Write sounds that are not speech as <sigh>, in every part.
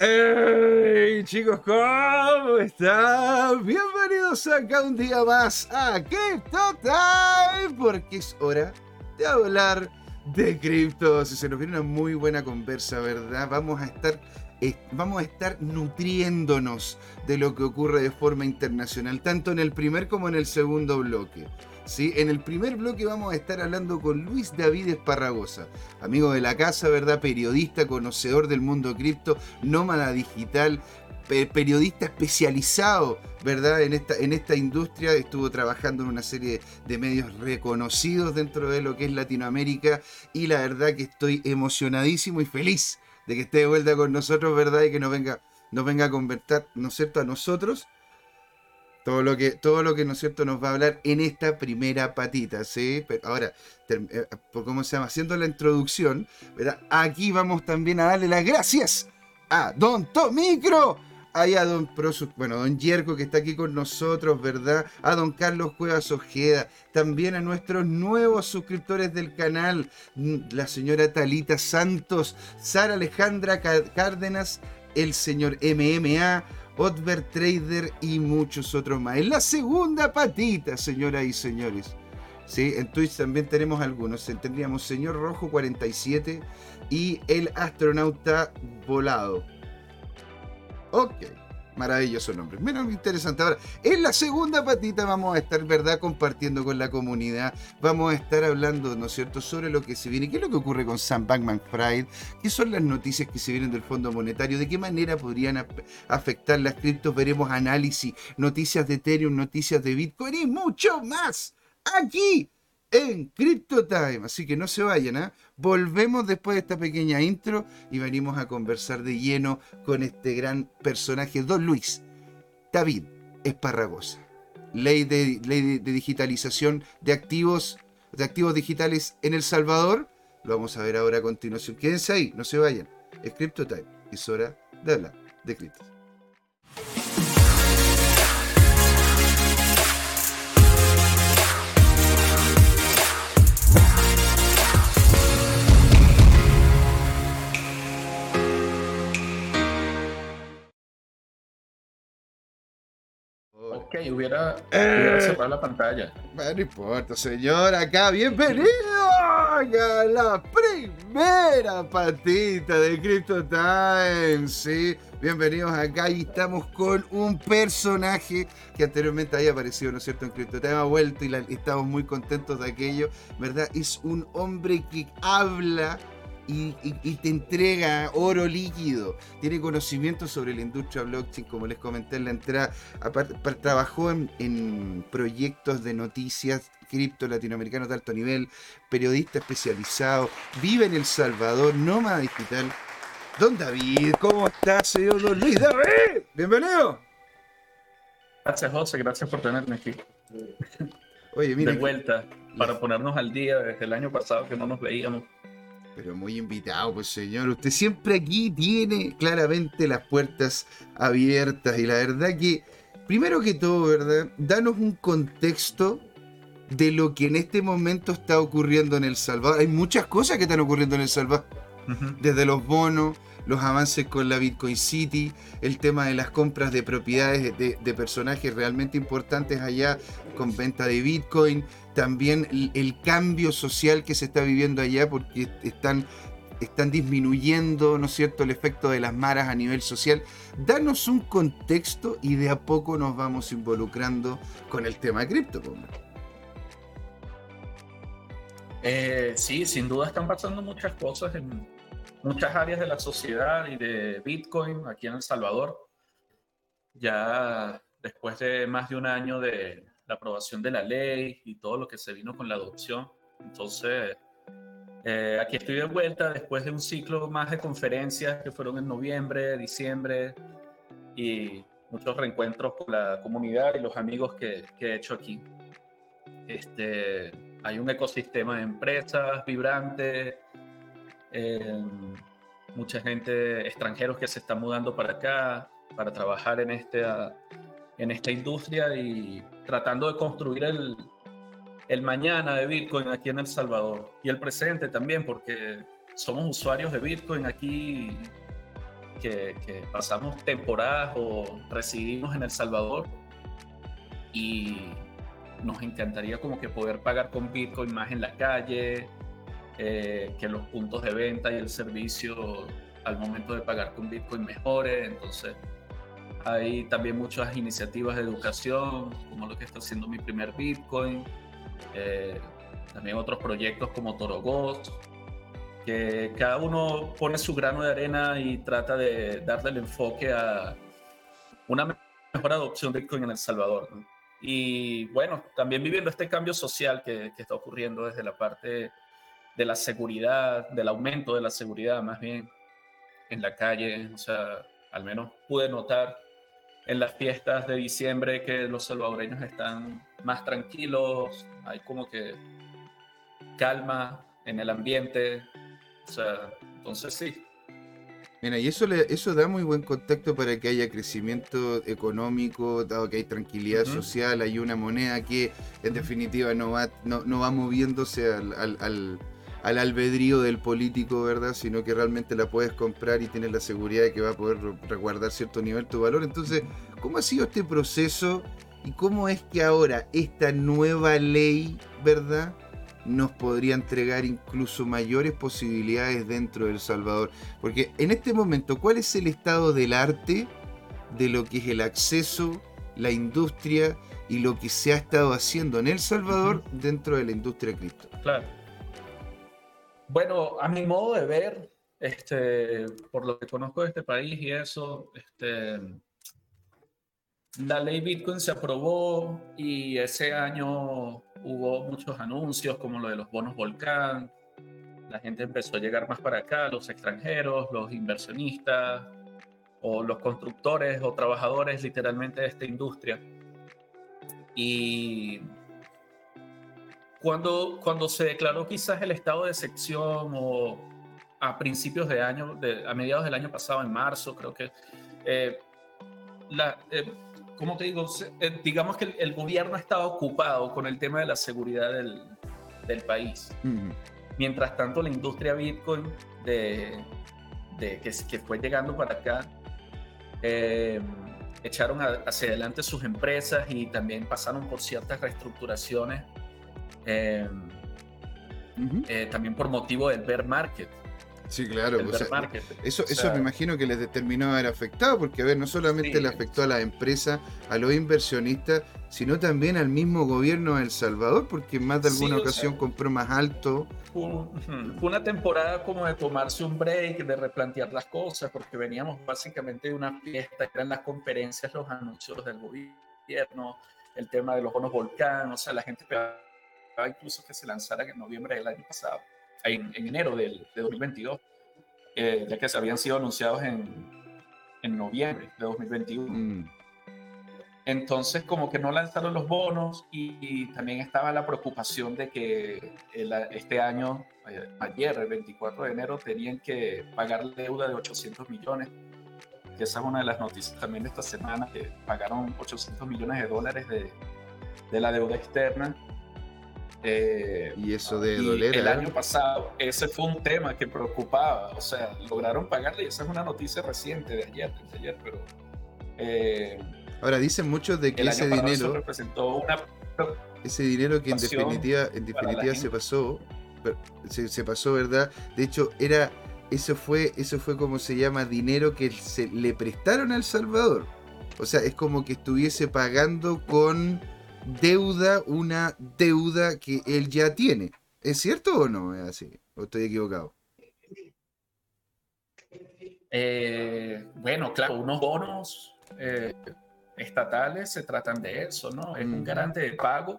¡Hey chicos! ¿Cómo están? Bienvenidos acá un día más a Crypto Time porque es hora de hablar de criptos. Se nos viene una muy buena conversa, ¿verdad? Vamos a estar eh, vamos a estar nutriéndonos de lo que ocurre de forma internacional, tanto en el primer como en el segundo bloque. ¿sí? En el primer bloque vamos a estar hablando con Luis David Esparragosa, amigo de la casa, ¿verdad? Periodista, conocedor del mundo cripto, nómada digital, periodista especializado, ¿verdad? En esta, en esta industria, estuvo trabajando en una serie de medios reconocidos dentro de lo que es Latinoamérica y la verdad que estoy emocionadísimo y feliz de que esté de vuelta con nosotros, ¿verdad? Y que nos venga, nos venga a convertir, ¿no es cierto?, a nosotros todo lo que, todo lo que ¿no es cierto? nos va a hablar en esta primera patita, ¿sí? Pero ahora, eh, por cómo se llama, haciendo la introducción, ¿verdad? aquí vamos también a darle las gracias a Don Tomicro, ahí a Don bueno, Don Yerko que está aquí con nosotros, ¿verdad? A Don Carlos Cuevas Ojeda, también a nuestros nuevos suscriptores del canal, mm, la señora Talita Santos, Sara Alejandra Cárdenas, el señor MMA, Otver Trader y muchos otros más. En la segunda patita, señoras y señores. ¿Sí? En Twitch también tenemos algunos. Tendríamos Señor Rojo 47 y el astronauta volado. Ok. Maravilloso nombre. Menos interesante. Ahora, en la segunda patita vamos a estar, ¿verdad?, compartiendo con la comunidad. Vamos a estar hablando, ¿no es cierto?, sobre lo que se viene. ¿Qué es lo que ocurre con Sam Bankman Fried? ¿Qué son las noticias que se vienen del Fondo Monetario? ¿De qué manera podrían afectar las criptos? Veremos análisis, noticias de Ethereum, noticias de Bitcoin y mucho más. Aquí en Crypto Time. Así que no se vayan, ¿ah? Volvemos después de esta pequeña intro y venimos a conversar de lleno con este gran personaje, Don Luis David Esparragosa. Ley de, ley de digitalización de activos, de activos digitales en El Salvador. Lo vamos a ver ahora a continuación. Quédense ahí, no se vayan. Es Crypto Time. Es hora de hablar de criptos. Ok, hubiera, hubiera eh. cerrado la pantalla. Bueno, no importa, señor. Acá, bienvenido a la primera patita de Crypto Time. Sí, bienvenidos acá y estamos con un personaje que anteriormente había aparecido, ¿no es cierto?, en Crypto Time. Ha vuelto y estamos muy contentos de aquello, ¿verdad? Es un hombre que habla y, te entrega oro líquido. Tiene conocimiento sobre la industria blockchain, como les comenté en la entrada. Aparte, trabajó en, proyectos de noticias cripto latinoamericanos de alto nivel, periodista especializado, vive en El Salvador, nómada digital. Don David, ¿cómo estás, señor Don Luis David? Bienvenido. Gracias, José, gracias por tenerme aquí. Oye, mira. De vuelta, para ponernos al día desde el año pasado que no nos veíamos. Pero muy invitado, pues señor. Usted siempre aquí tiene claramente las puertas abiertas. Y la verdad que, primero que todo, ¿verdad? Danos un contexto de lo que en este momento está ocurriendo en El Salvador. Hay muchas cosas que están ocurriendo en El Salvador. Desde los bonos, los avances con la Bitcoin City, el tema de las compras de propiedades de, personajes realmente importantes allá con venta de Bitcoin, también el, cambio social que se está viviendo allá porque están están disminuyendo, ¿no es cierto?, el efecto de las maras a nivel social. Danos un contexto y de a poco nos vamos involucrando con el tema cripto. Eh, sí, sin duda están pasando muchas cosas en, muchas áreas de la sociedad y de Bitcoin aquí en El Salvador. Ya después de más de un año de la aprobación de la ley y todo lo que se vino con la adopción. Entonces, eh, aquí estoy de vuelta después de un ciclo más de conferencias que fueron en noviembre, diciembre y muchos reencuentros con la comunidad y los amigos que, he hecho aquí. Este, hay un ecosistema de empresas vibrante, eh, mucha gente, extranjeros que se están mudando para acá para trabajar en esta, en esta industria y tratando de construir el, el mañana de Bitcoin aquí en El Salvador. Y el presente también, porque somos usuarios de Bitcoin aquí que, pasamos temporadas o residimos en El Salvador. Y nos encantaría como que poder pagar con Bitcoin más en la calle, eh, que los puntos de venta y el servicio al momento de pagar con Bitcoin mejore. Entonces, hay también muchas iniciativas de educación, como lo que está haciendo mi primer Bitcoin. Eh, también otros proyectos como Torogot, que cada uno pone su grano de arena y trata de darle el enfoque a una mejor adopción de Bitcoin en El Salvador. Y bueno, también viviendo este cambio social que, que, está ocurriendo desde la parte de la seguridad, del aumento de la seguridad más bien en la calle. O sea, al menos pude notar en las fiestas de diciembre que los salvadoreños están más tranquilos, hay como que calma en el ambiente, o sea, entonces sí. Mira, y eso, le, eso da muy buen contacto para que haya crecimiento económico, dado que hay tranquilidad social, hay una moneda que en definitiva no va, no, no va moviéndose al, al, al, albedrío del político, ¿verdad? Sino que realmente la puedes comprar y tienes la seguridad de que va a poder resguardar cierto nivel tu valor. Entonces, ¿cómo ha sido este proceso y cómo es que ahora esta nueva ley, ¿verdad? nos podría entregar incluso mayores posibilidades dentro de El Salvador. Porque en este momento, ¿cuál es el estado del arte de lo que es el acceso, la industria y lo que se ha estado haciendo en El Salvador dentro de la industria cripto? Claro. Bueno, a mi modo de ver, este, por lo que conozco de este país y eso, este, la ley Bitcoin se aprobó y ese año hubo muchos anuncios como lo de los bonos volcán. La gente empezó a llegar más para acá, los extranjeros, los inversionistas o los constructores o trabajadores literalmente de esta industria. Y cuando, cuando se declaró quizás el estado de sección o a principios de año, de, a mediados del año pasado, en marzo, creo que eh, la, eh, ¿cómo te digo? Eh, digamos que el, gobierno estaba ocupado con el tema de la seguridad del, del país. Mientras tanto, la industria Bitcoin de, de que, que, fue llegando para acá, eh, echaron hacia adelante sus empresas y también pasaron por ciertas reestructuraciones, eh, también por motivo del bear market. Sí, claro. eso, eso me imagino que les determinó haber afectado, porque a ver, no solamente le afectó a la empresa, a los inversionistas, sino también al mismo gobierno de El Salvador, porque en más de alguna ocasión compró más alto. Fue, una temporada como de tomarse un break, de replantear las cosas, porque veníamos básicamente de una fiesta, eran las conferencias, los anuncios del gobierno, el tema de los bonos volcán, o sea, la gente esperaba incluso que se lanzara en noviembre del año pasado en, enero del, de 2022, eh, ya que se habían sido anunciados en, en noviembre de 2021. Mm. Entonces, como que no lanzaron los bonos y, también estaba la preocupación de que este año, eh, ayer, el 24 de enero, tenían que pagar deuda de 800 millones. Que esa es una de las noticias también de esta semana, que pagaron 800 millones de dólares de, de la deuda externa eh, y eso de doler. El año pasado, ese fue un tema que preocupaba. O sea, lograron pagarle, y esa es una noticia reciente de ayer, de ayer pero. Eh, Ahora, dicen muchos de que ese dinero. representó una. Ese dinero que en definitiva, en definitiva se pasó. Se, se, pasó, ¿verdad? De hecho, era. Eso fue, eso fue como se llama dinero que se le prestaron al Salvador. O sea, es como que estuviese pagando con deuda una deuda que él ya tiene. ¿Es cierto o no es así? ¿O estoy equivocado? Eh, bueno, claro, unos bonos eh, estatales se tratan de eso, ¿no? Es un garante de pago.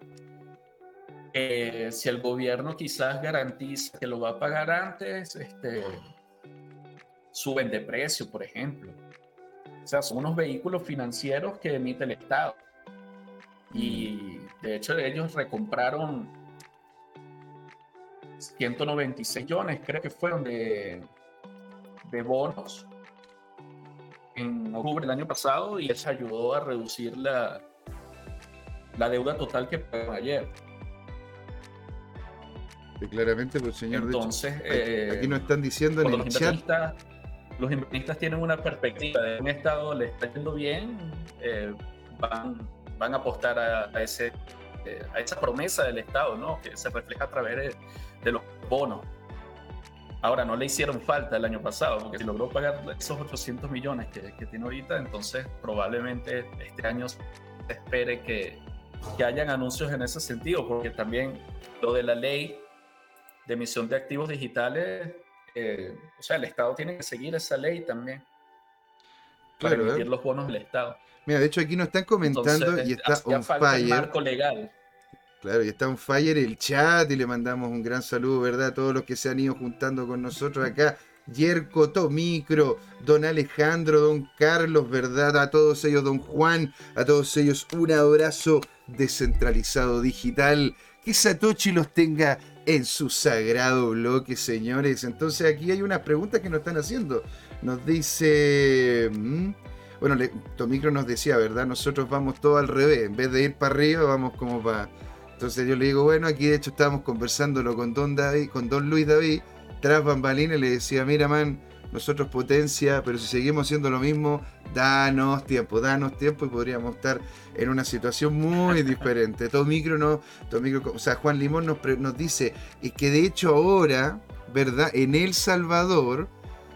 Eh, si el gobierno quizás garantiza que lo va a pagar antes, este, suben de precio, por ejemplo. O sea, son unos vehículos financieros que emite el Estado. Y de hecho ellos recompraron 196 millones, creo que fueron de, de bonos en octubre del año pasado y eso ayudó a reducir la, la deuda total que pagó ayer. claramente, pues señor, Entonces, aquí, nos están diciendo en el chat. los inversionistas tienen una perspectiva de un Estado le está yendo bien, eh, van, van a apostar a, ese, eh, a esa promesa del Estado, ¿no? que se refleja a través de, de, los bonos. Ahora, no le hicieron falta el año pasado, porque si logró pagar esos 800 millones que, que tiene ahorita, entonces probablemente este año se espere que, que hayan anuncios en ese sentido, porque también lo de la ley de emisión de activos digitales eh, o sea, el Estado tiene que seguir esa ley también para claro, emitir ¿eh? los bonos del Estado. Mira, de hecho aquí nos están comentando y está on fire. marco legal. Claro, y está on fire el chat y le mandamos un gran saludo, ¿verdad? A todos los que se han ido juntando con nosotros acá. Yerko, Tomicro, Don Alejandro, Don Carlos, ¿verdad? A todos ellos, Don Juan, a todos ellos un abrazo descentralizado digital. Que Satoshi los tenga en su sagrado bloque, señores. Entonces aquí hay unas preguntas que nos están haciendo. Nos dice... Bueno, Tomicro nos decía, ¿verdad? Nosotros vamos todo al revés. En vez de ir para arriba, vamos como para... Entonces yo le digo, bueno, aquí de hecho estábamos conversándolo con Don, David, con Don Luis David, tras bambalines, le decía, mira, man, nosotros potencia, pero si seguimos haciendo lo mismo, danos tiempo, danos tiempo y podríamos estar en una situación muy <laughs> diferente. Todo micro no, todo micro, o sea, Juan Limón nos, nos dice que de hecho ahora, ¿verdad? En El Salvador,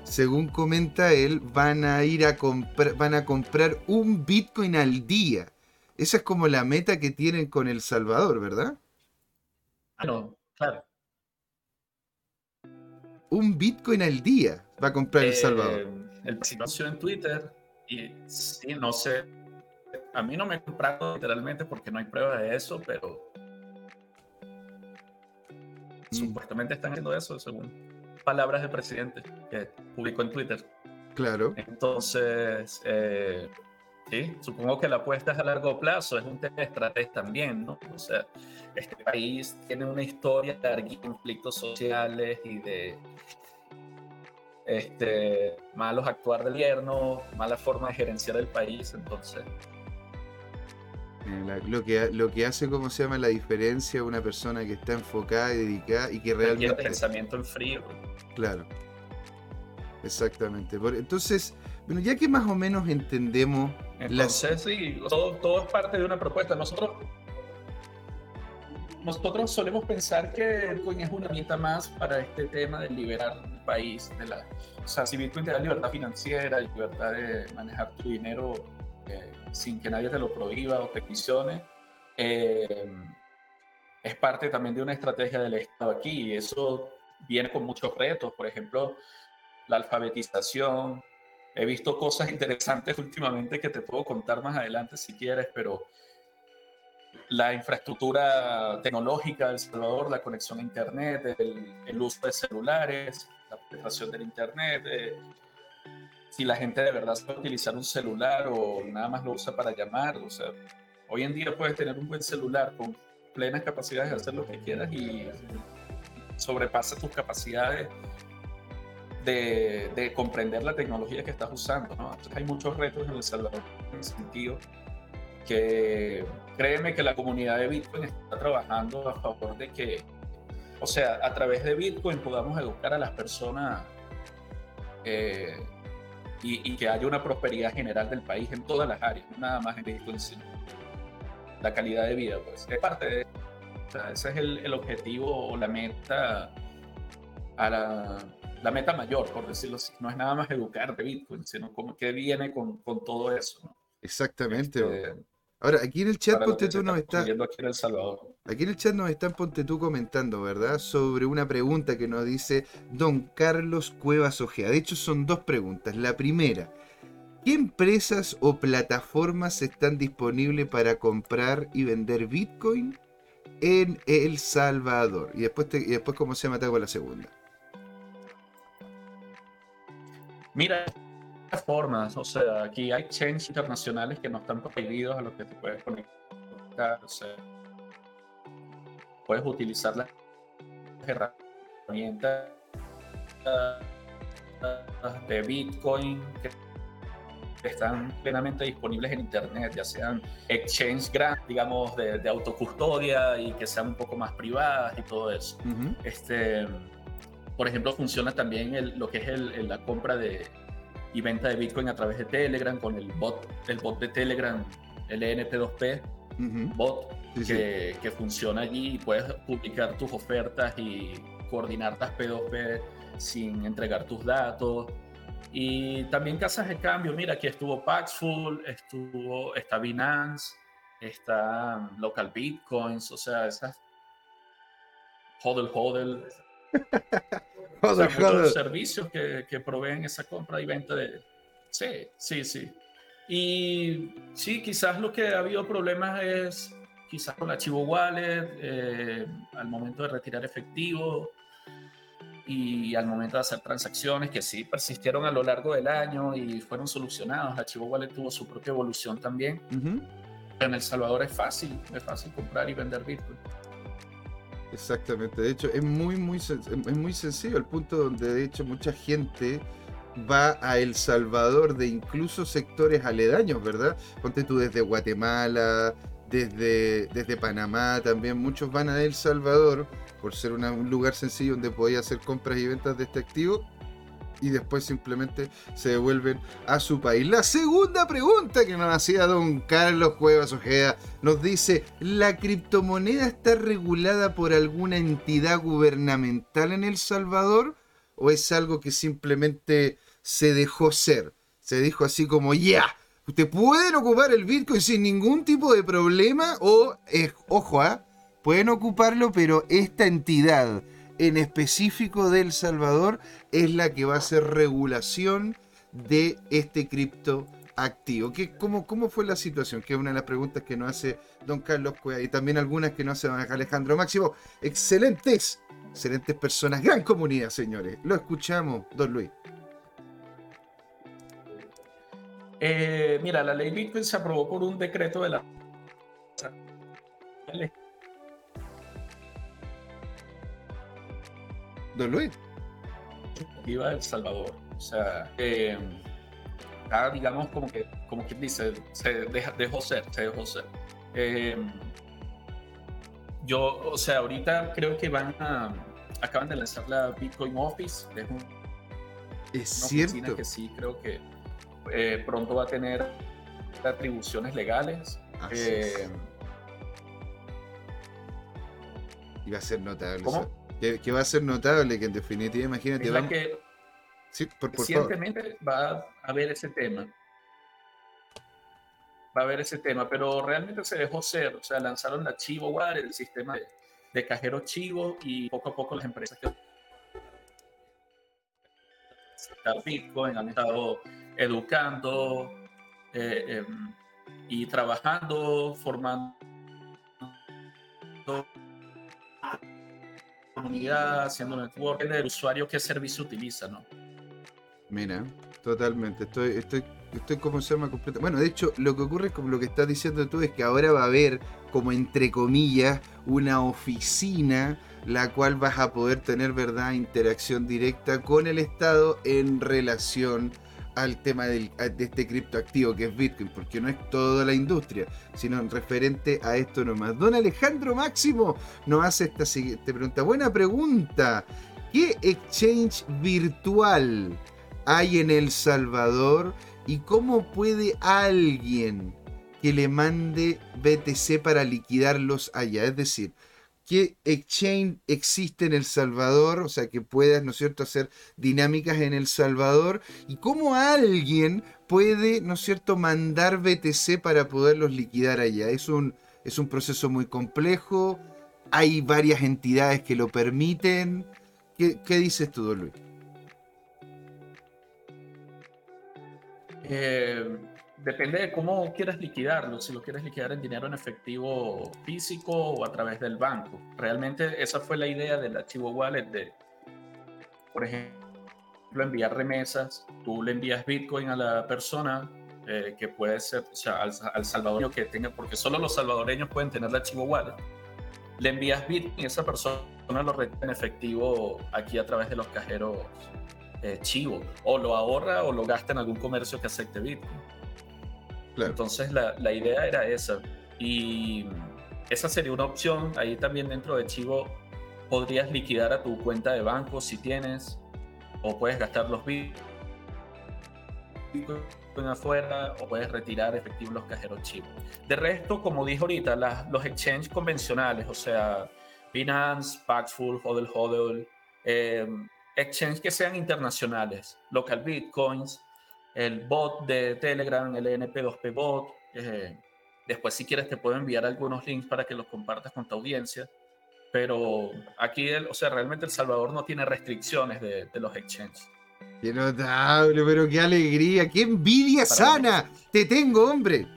según comenta él, van a ir a comprar, van a comprar un Bitcoin al día. Esa es como la meta que tienen con El Salvador, ¿verdad? No, claro. Un Bitcoin al día va a comprar El Salvador. Eh, el anunció en Twitter y sí, no sé. A mí no me he comprado literalmente porque no hay prueba de eso, pero mm. supuestamente están haciendo eso, según palabras del presidente que publicó en Twitter. Claro. Entonces, eh, sí, supongo que la apuesta es a largo plazo, es un tema de estrategia también, ¿no? O sea, este país tiene una historia de conflictos sociales y de este, malos actuar del gobierno, mala forma de gerenciar el país, entonces... Lo, que, lo que hace, ¿cómo se llama? La diferencia una persona que está enfocada y dedicada y que realmente... pensamiento en frío. Claro. Exactamente. Entonces, bueno, ya que más o menos entendemos... Entonces, sí, todo, todo es parte de una propuesta. Nosotros nosotros solemos pensar que Bitcoin es una herramienta más para este tema de liberar el país. De la, o sea, si Bitcoin te da libertad financiera, libertad de manejar tu dinero sin que nadie te lo prohíba o te quisione, eh, es parte también de una estrategia del Estado aquí. Y eso viene con muchos retos. Por ejemplo, la alfabetización. He visto cosas interesantes últimamente que te puedo contar más adelante si quieres, pero la infraestructura tecnológica del Salvador, la conexión a Internet, el, uso de celulares, la penetración del Internet, eh, si la gente de verdad sabe utilizar un celular o nada más lo usa para llamar. O sea, hoy en día puedes tener un buen celular con plenas capacidades de hacer lo que quieras y sobrepasa tus capacidades de, de comprender la tecnología que estás usando. ¿no? Entonces hay muchos retos en El Salvador en ese sentido que créeme que la comunidad de Bitcoin está trabajando a favor de que, o sea, a través de Bitcoin podamos educar a las personas eh, y, que haya una prosperidad general del país en todas las áreas, nada más en Bitcoin, sino la calidad de vida, pues es parte de o sea, ese es el, el, objetivo o la meta a la, la, meta mayor, por decirlo así. No es nada más educar de Bitcoin, sino como que viene con, con todo eso. ¿no? Exactamente. Este, Ahora, aquí en el chat tú nos está. Aquí en, el Salvador. Aquí en el chat nos están Ponte tú comentando, ¿verdad? Sobre una pregunta que nos dice Don Carlos Cuevas Ojea. De hecho, son dos preguntas. La primera, ¿qué empresas o plataformas están disponibles para comprar y vender Bitcoin en El Salvador? Y después, y después ¿cómo se llama? Te la segunda. Mira, formas, o sea, aquí hay chains internacionales que no están prohibidos a los que te puedes conectar, o sea, puedes utilizar las herramientas de Bitcoin que están plenamente disponibles en Internet, ya sean exchange grandes, digamos, de, de, autocustodia y que sean un poco más privadas y todo eso. este, por ejemplo, funciona también el, lo que es el, la compra de, y venta de Bitcoin a través de Telegram con el bot, el bot de Telegram, el ENT2P, bot, que, que, funciona allí y puedes publicar tus ofertas y coordinar las P2P sin entregar tus datos. Y también casas de cambio, mira, aquí estuvo Paxful, estuvo, está Binance, está Local Bitcoins, o sea, esas hodl hodl. <laughs> hodl, servicios que, que, proveen esa compra y venta de... Sí, sí, sí. Y sí, quizás lo que ha habido problemas es quizás con la Chivo Wallet, eh, al momento de retirar efectivo, y al momento de hacer transacciones que sí persistieron a lo largo del año y fueron solucionados. Archivo Wallet tuvo su propia evolución también. En El Salvador es fácil, es fácil comprar y vender Bitcoin. Exactamente, de hecho es muy, muy, es muy sencillo, al punto donde de hecho mucha gente va a El Salvador de incluso sectores aledaños, ¿verdad? Ponte tú desde Guatemala, desde, desde Panamá también, muchos van a El Salvador por ser un lugar sencillo donde podía hacer compras y ventas de este activo y después simplemente se devuelven a su país. La segunda pregunta que nos hacía don Carlos Cuevas Ojeda nos dice, ¿la criptomoneda está regulada por alguna entidad gubernamental en El Salvador o es algo que simplemente se dejó ser? Se dijo así como, ya, usted pueden ocupar el Bitcoin sin ningún tipo de problema o, es, ojo, ¿ah? pueden ocuparlo, pero esta entidad en específico de El Salvador es la que va a hacer regulación de este cripto activo. ¿Qué, cómo, ¿Cómo fue la situación? Que es una de las preguntas que nos hace don Carlos Cueva y también algunas que nos hace don Alejandro Máximo. Excelentes, excelentes personas, gran comunidad, señores. Lo escuchamos, don Luis. Eh, mira, la ley Bitcoin se aprobó por un decreto de la Don Luis. Viva El Salvador. O sea, eh, digamos, como que, como quien dice, se dejó ser, se dejó ser. Eh, yo, o sea, ahorita creo que van a, acaban de lanzar la Bitcoin Office. Es, un, es cierto. que sí, creo que eh, pronto va a tener atribuciones legales. Eh, y va a ser notable. ¿Cómo? Que, va a ser notable, que en definitiva, imagínate. va que sí, por, recientemente va a haber ese tema. Va a haber ese tema, pero realmente se dejó ser. O sea, lanzaron la Chivo Wallet, el sistema de, cajero Chivo, y poco a poco las empresas que Bitcoin han estado educando eh, em, y trabajando, formando comunidad, haciendo network, del usuario qué servicio utiliza, ¿no? Mira, totalmente. Estoy, estoy, estoy como se llama. Bueno, de hecho, lo que ocurre como lo que estás diciendo tú es que ahora va a haber, como entre comillas, una oficina la cual vas a poder tener, ¿verdad?, interacción directa con el Estado en relación al tema de este criptoactivo que es Bitcoin, porque no es toda la industria, sino referente a esto nomás. Don Alejandro Máximo nos hace esta siguiente pregunta. Buena pregunta. ¿Qué exchange virtual hay en El Salvador y cómo puede alguien que le mande BTC para liquidarlos allá? Es decir, qué exchange existe en El Salvador, o sea, que puedas, ¿no es cierto?, hacer dinámicas en El Salvador y cómo alguien puede, ¿no es cierto?, mandar BTC para poderlos liquidar allá. Es un, es un proceso muy complejo, hay varias entidades que lo permiten. ¿Qué, qué dices tú, Don Luis? Eh, depende de cómo quieras liquidarlo, si lo quieres liquidar en dinero en efectivo físico o a través del banco. Realmente esa fue la idea del archivo wallet de, por ejemplo, enviar remesas, tú le envías Bitcoin a la persona eh, que puede ser, o sea, al, salvadoreño que tenga, porque solo los salvadoreños pueden tener el archivo wallet, le envías Bitcoin y esa persona lo retiene en efectivo aquí a través de los cajeros eh, Chivo, o lo ahorra o lo gasta en algún comercio que acepte Bitcoin. Entonces la, la, idea era esa. Y esa sería una opción. Ahí también dentro de Chivo podrías liquidar a tu cuenta de banco si tienes, o puedes gastar los Bitcoin afuera o puedes retirar efectivo los cajeros chips. De resto, como dijo ahorita, los exchanges convencionales, o sea, Binance, Paxful, Hodl Hodl, eh, exchanges que sean internacionales, local bitcoins, el bot de Telegram, el NP2P bot. Eh, después, si quieres, te puedo enviar algunos links para que los compartas con tu audiencia. Pero aquí, o sea, realmente El Salvador no tiene restricciones de, los exchanges. Qué notable, pero qué alegría, qué envidia sana. Te tengo, hombre.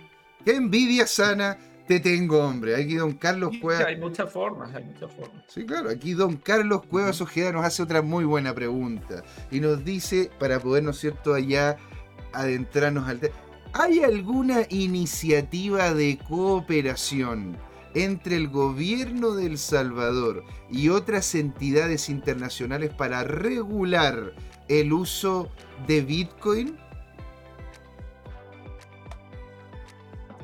Qué envidia sana te tengo, hombre. Aquí don Carlos Cuevas. Hay muchas formas, hay muchas formas. Sí, claro. Aquí don Carlos Cuevas Ojeda nos hace otra muy buena pregunta. Y nos dice, para poder, ¿no es cierto?, allá adentrarnos al tema. ¿Hay alguna iniciativa de cooperación entre el gobierno de El Salvador y otras entidades internacionales para regular el uso de Bitcoin?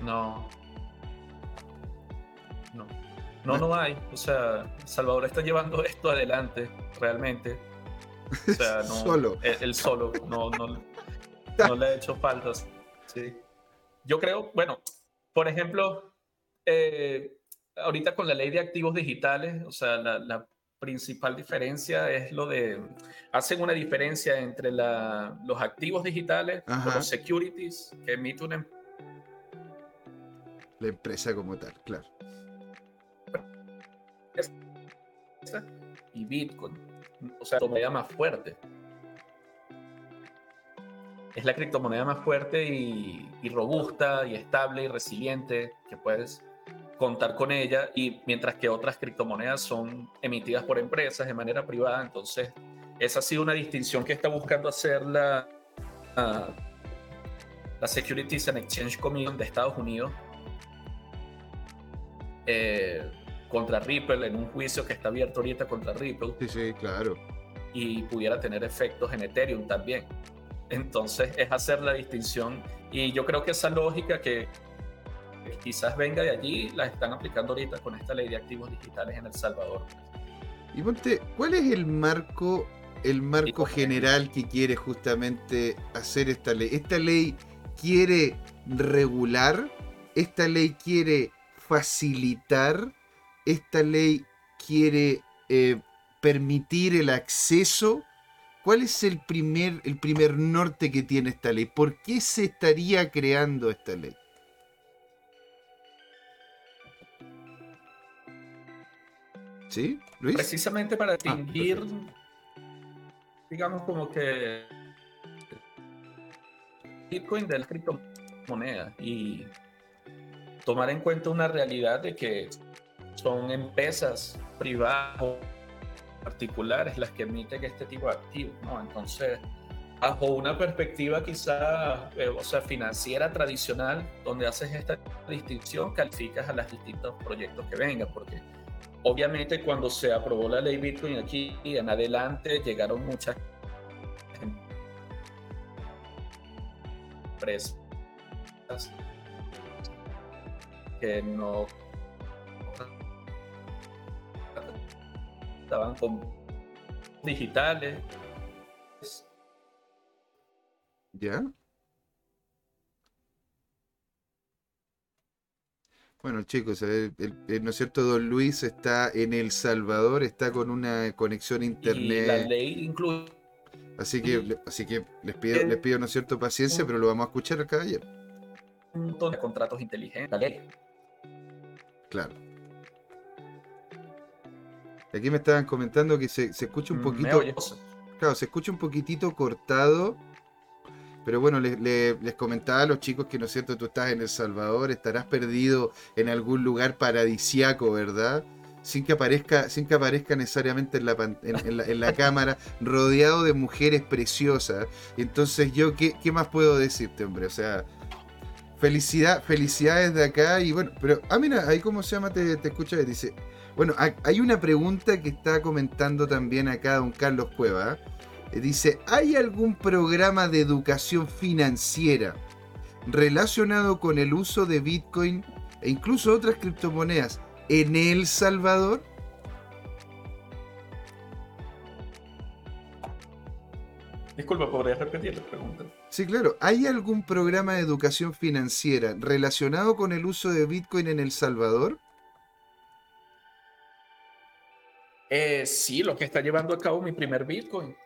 No, no, no hay. O sea, Salvador está llevando <laughs> esto adelante, realmente. O sea, <laughs> no, solo. Él, solo, no, no, le ha hecho faltas. Sí. Yo creo, bueno, por ejemplo, eh, ahorita con la ley de activos digitales, o sea, la, principal diferencia es lo de, hacen una diferencia entre la, los activos digitales, los securities que emite una empresa. La empresa como tal, claro y Bitcoin. O sea, la moneda más fuerte. Es la criptomoneda más fuerte y, robusta y estable y resiliente que puedes contar con ella y mientras que otras criptomonedas son emitidas por empresas de manera privada, entonces esa ha sido una distinción que está buscando hacer la, la Securities and Exchange Commission de Estados Unidos. Eh, contra Ripple en un juicio que está abierto ahorita contra Ripple. Sí, sí, claro. Y pudiera tener efectos en Ethereum también. Entonces es hacer la distinción y yo creo que esa lógica que quizás venga de allí la están aplicando ahorita con esta ley de activos digitales en El Salvador. Y ponte, ¿cuál es el marco, el marco general que quiere justamente hacer esta ley? Esta ley quiere regular, esta ley quiere facilitar esta ley quiere eh, permitir el acceso. ¿Cuál es el primer, el primer norte que tiene esta ley? ¿Por qué se estaría creando esta ley? ¿Sí, Luis? Precisamente para ah, distinguir, digamos, como que Bitcoin de la criptomoneda y tomar en cuenta una realidad de que son empresas privadas o particulares las que emiten este tipo de activos, ¿no? Entonces, bajo una perspectiva quizá, eh, o sea, financiera tradicional, donde haces esta distinción, calificas a los distintos proyectos que vengan, porque obviamente cuando se aprobó la ley Bitcoin aquí en adelante llegaron muchas empresas que no estaban con digitales. ¿Ya? Bueno, chicos, ¿no es cierto? Don Luis está en El Salvador, está con una conexión internet. la ley incluye. Así que, así que les pido, les pido, ¿no es cierto?, paciencia, pero lo vamos a escuchar acá ayer. Un montón de contratos inteligentes, la ley. Claro. Aquí me estaban comentando que se, escucha un mm, poquito. Claro, se escucha un poquitito cortado. Pero bueno, les, comentaba a los chicos que, ¿no es cierto?, tú estás en El Salvador, estarás perdido en algún lugar paradisiaco, ¿verdad? Sin que aparezca, sin que aparezca necesariamente en la, en, la, cámara, rodeado de mujeres preciosas. Entonces, yo, ¿qué, ¿qué, más puedo decirte, hombre? O sea, felicidad, felicidades de acá. Y bueno, pero, ah, mira, ahí cómo se llama, te, te escucha, dice, bueno, hay una pregunta que está comentando también acá don Carlos Cueva. ¿eh? Dice, ¿hay algún programa de educación financiera relacionado con el uso de Bitcoin e incluso otras criptomonedas en El Salvador? Disculpa, ¿podrías repetir la pregunta? Sí, claro. ¿Hay algún programa de educación financiera relacionado con el uso de Bitcoin en El Salvador? Eh, sí, lo que está llevando a cabo mi primer Bitcoin.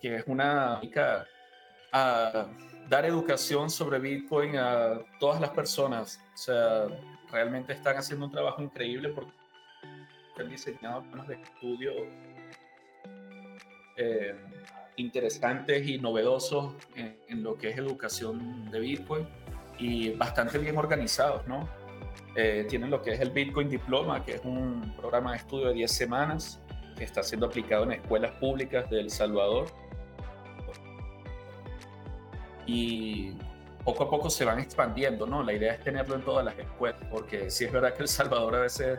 Que es una a dar educación sobre Bitcoin a todas las personas. O sea, realmente están haciendo un trabajo increíble porque han diseñado planes de estudio eh, interesantes y novedosos en, lo que es educación de Bitcoin y bastante bien organizados, ¿no? Eh, tienen lo que es el Bitcoin Diploma, que es un programa de estudio de 10 semanas que está siendo aplicado en escuelas públicas de El Salvador. Y poco a poco se van expandiendo, ¿no? La idea es tenerlo en todas las escuelas, porque sí es verdad que El Salvador a veces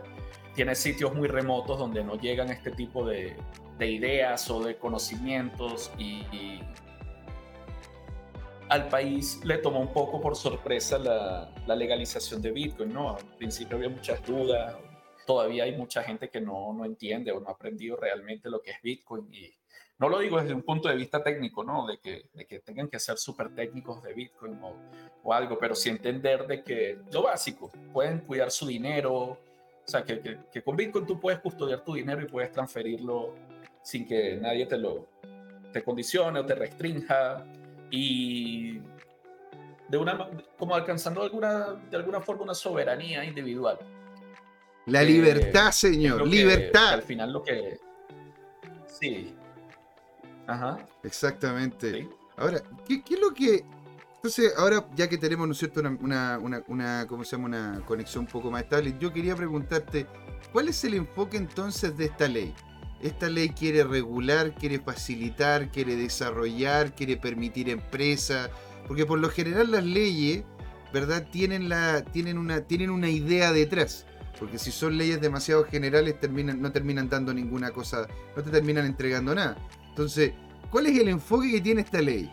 tiene sitios muy remotos donde no llegan este tipo de, de ideas o de conocimientos y, al país le tomó un poco por sorpresa la, legalización de Bitcoin, ¿no? Al principio había muchas dudas, todavía hay mucha gente que no, no entiende o no ha aprendido realmente lo que es Bitcoin y no lo digo desde un punto de vista técnico, ¿no? De que, de que tengan que ser súper técnicos de Bitcoin o, algo, pero sí entender de que lo básico, pueden cuidar su dinero, o sea, que, que, que con Bitcoin tú puedes custodiar tu dinero y puedes transferirlo sin que nadie te lo te condicione o te restrinja y de una como alcanzando alguna de alguna forma una soberanía individual. La libertad, señor, libertad. al final lo que sí. Ajá. Exactamente. Ahora, ¿qué, ¿qué, es lo que entonces, ahora ya que tenemos, ¿no es cierto?, una, una, una, ¿cómo se llama? una conexión un poco más estable, yo quería preguntarte, ¿cuál es el enfoque entonces de esta ley? Esta ley quiere regular, quiere facilitar, quiere desarrollar, quiere permitir empresas, porque por lo general las leyes, ¿verdad? Tienen, la, tienen, una, tienen una idea detrás. Porque si son leyes demasiado generales, terminan, no terminan dando ninguna cosa, no te terminan entregando nada. Entonces, ¿cuál es el enfoque que tiene esta ley?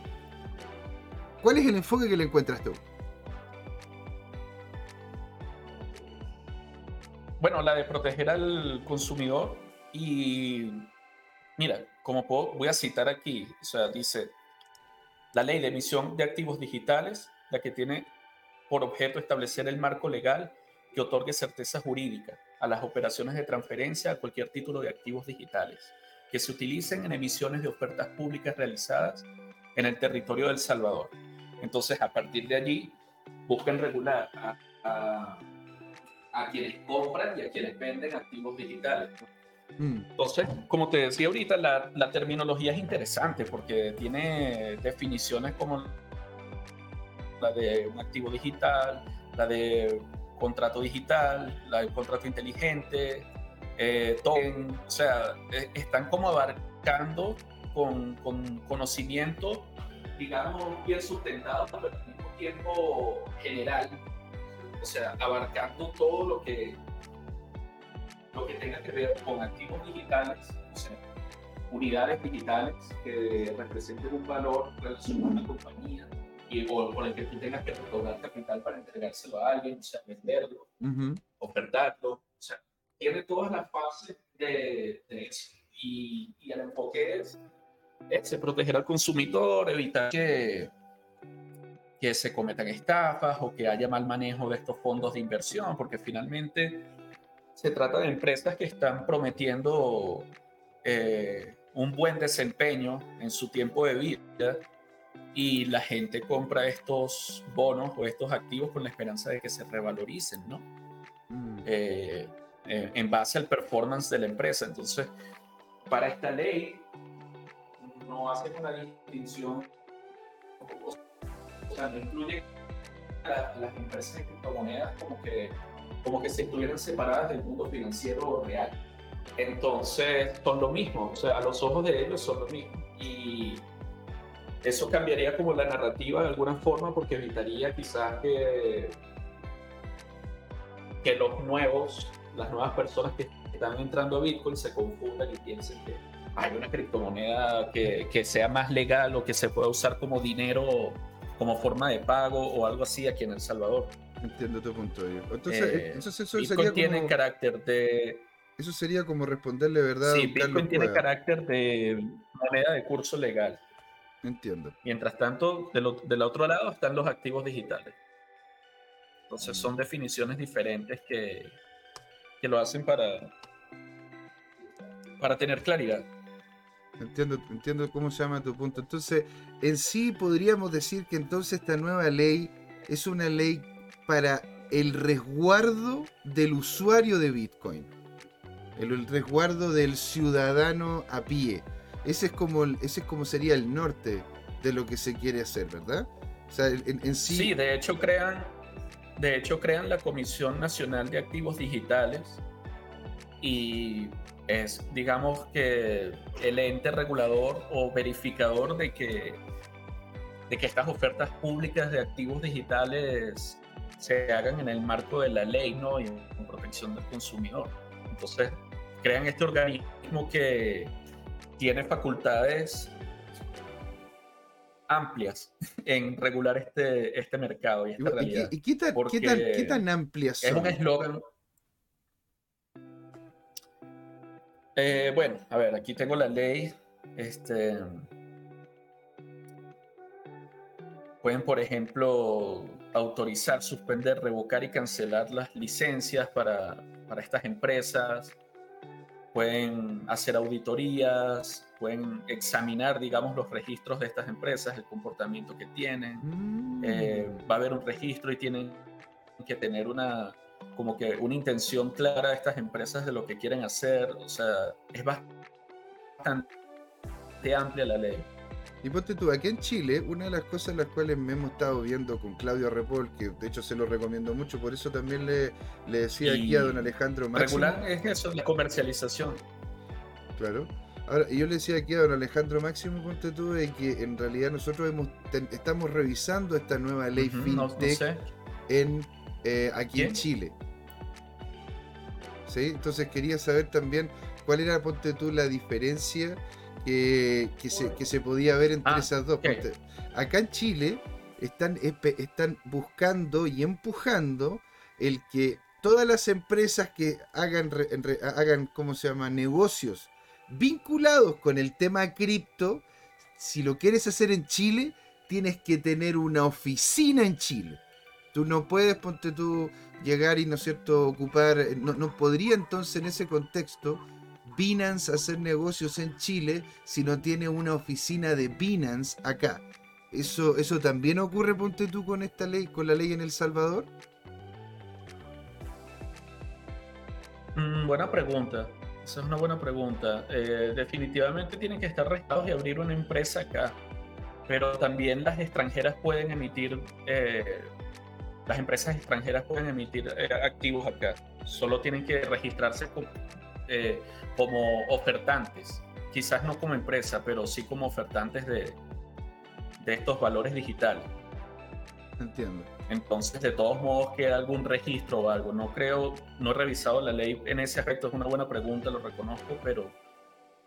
¿Cuál es el enfoque que le encuentras tú? Bueno, la de proteger al consumidor y mira, como puedo, voy a citar aquí, o sea, dice, la ley de emisión de activos digitales, la que tiene por objeto establecer el marco legal que otorgue certeza jurídica a las operaciones de transferencia a cualquier título de activos digitales que se utilicen en emisiones de ofertas públicas realizadas en el territorio del Salvador. Entonces, a partir de allí, buscan regular a, a, a quienes compran y a quienes venden activos digitales. Mm. Entonces, como te decía ahorita, la, la, terminología es interesante porque tiene definiciones como la de un activo digital, la de contrato digital, la de contrato inteligente, eh, o sea, eh, están como abarcando con, con, conocimiento, digamos, bien sustentado, pero al mismo tiempo general, o sea, abarcando todo lo que lo que tenga que ver con activos digitales, o sea, unidades digitales que representen un valor relacionado a la compañía y por, el que tú tengas que recaudar capital para entregárselo a alguien, o sea, venderlo, ofertarlo, o sea, tiene todas las fases de, eso. Y, y, el enfoque es ese, proteger al consumidor, evitar que, que se cometan estafas o que haya mal manejo de estos fondos de inversión, porque finalmente se trata de empresas que están prometiendo eh, un buen desempeño en su tiempo de vida y la gente compra estos bonos o estos activos con la esperanza de que se revaloricen, ¿no? Mm. Eh, eh, en base al performance de la empresa. Entonces, para esta ley no hace una distinción, o sea, no incluye a las empresas de criptomonedas como que como que se estuvieran separadas del mundo financiero real. Entonces, son lo mismo, o sea, a los ojos de ellos son lo mismo. Y eso cambiaría como la narrativa de alguna forma porque evitaría quizás que, que los nuevos, las nuevas personas que están entrando a Bitcoin se confundan y piensen que hay una criptomoneda que, que sea más legal o que se pueda usar como dinero, como forma de pago o algo así aquí en El Salvador. Entiendo tu punto. Entonces, eh, entonces eso Bitcoin sería tiene carácter de... Eso sería como responderle verdad sí, Bitcoin tiene carácter de moneda de curso legal. Entiendo. Mientras tanto, del otro lado están los activos digitales. Entonces son definiciones diferentes que, que lo hacen para, para tener claridad. Entiendo, entiendo cómo se llama tu punto. Entonces, en sí podríamos decir que entonces esta nueva ley es una ley para el resguardo del usuario de Bitcoin. El, resguardo del ciudadano a pie. Ese es como ese es como sería el norte de lo que se quiere hacer, ¿verdad? sí... de hecho crean, de hecho crean la Comisión Nacional de Activos Digitales y es, digamos que, el ente regulador o verificador de que, de que estas ofertas públicas de activos digitales se hagan en el marco de la ley ¿no? y en protección del consumidor. Entonces, crean este organismo que tiene facultades amplias <laughs> en regular este, este mercado y esta realidad. ¿Y, qué, tan, qué, tan, amplias son? Es un eslogan Eh, bueno, a ver, aquí tengo la ley. Este, pueden, por ejemplo, autorizar, suspender, revocar y cancelar las licencias para, para estas empresas. Pueden hacer auditorías, pueden examinar, digamos, los registros de estas empresas, el comportamiento que tienen. Mm. Eh, va a haber un registro y tienen que tener una, como que una intención clara de estas empresas de lo que quieren hacer. O sea, es bastante amplia la ley. Y ponte tú, aquí en Chile, una de las cosas las cuales me hemos estado viendo con Claudio Repol, que de hecho se lo recomiendo mucho, por eso también le, le decía aquí a don Alejandro Máximo. Regular es eso, la comercialización. Claro. Ahora, yo le decía aquí a don Alejandro Máximo, ponte tú, de que en realidad nosotros hemos, estamos revisando esta nueva ley FinTech en eh, aquí en Chile. ¿Sí? Entonces quería saber también cuál era, ponte tú, la diferencia que, se, podía ver entre ah, esas dos. Acá en Chile están, están buscando y empujando el que todas las empresas que hagan, hagan ¿cómo se llama?, negocios vinculados con el tema cripto, si lo quieres hacer en Chile, tienes que tener una oficina en Chile. Tú no puedes, ponte tú, llegar y, ¿no es cierto?, ocupar, eh, no, podría entonces en ese contexto Binance hacer negocios en Chile si no tiene una oficina de Binance acá. ¿Eso, eso también ocurre, ponte tú, con esta ley, con la ley en El Salvador? Mm, buena pregunta. Esa es una buena pregunta. Eh, definitivamente tienen que estar registrados y abrir una empresa acá. Pero también las extranjeras pueden emitir eh, las empresas extranjeras pueden emitir eh, activos acá. Solo tienen que registrarse eh, como, ofertantes. Quizás no como empresa, pero sí como ofertantes de, de estos valores digitales. Entiendo. Entonces, de todos modos, queda algún registro o algo. No creo, no he revisado la ley en ese aspecto. Es una buena pregunta, lo reconozco, pero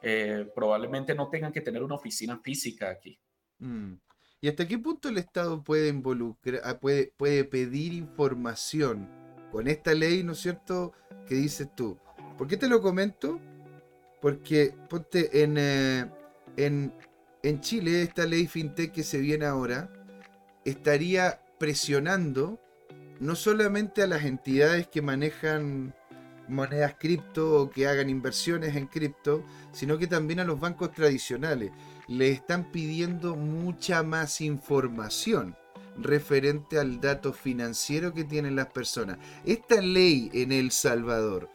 eh, probablemente no tengan que tener una oficina física aquí. Mm. ¿Y hasta qué punto el Estado puede involucrar, ah, puede, puede pedir información con esta ley, ¿no es cierto? Que dices tú. ¿Por qué te lo comento? Porque, ponte, en, eh, en, en Chile, esta ley fintech que se viene ahora, estaría presionando no solamente a las entidades que manejan monedas cripto o que hagan inversiones en cripto, sino que también a los bancos tradicionales le están pidiendo mucha más información referente al dato financiero que tienen las personas. Esta ley en El Salvador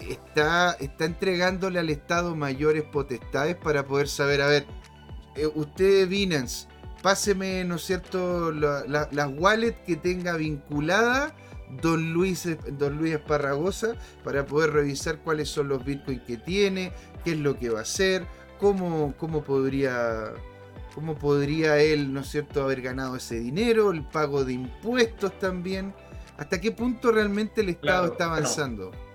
está, está entregándole al Estado mayores potestades para poder saber, a ver, eh, usted Binance, páseme, ¿no es cierto?, las wallets que tenga vinculada don Luis, don Luis Esparragosa para poder revisar cuáles son los bitcoins que tiene, qué es lo que va a hacer, cómo, cómo podría cómo podría él, ¿no es cierto?, haber ganado ese dinero, el pago de impuestos también. ¿Hasta qué punto realmente el Estado está avanzando? No.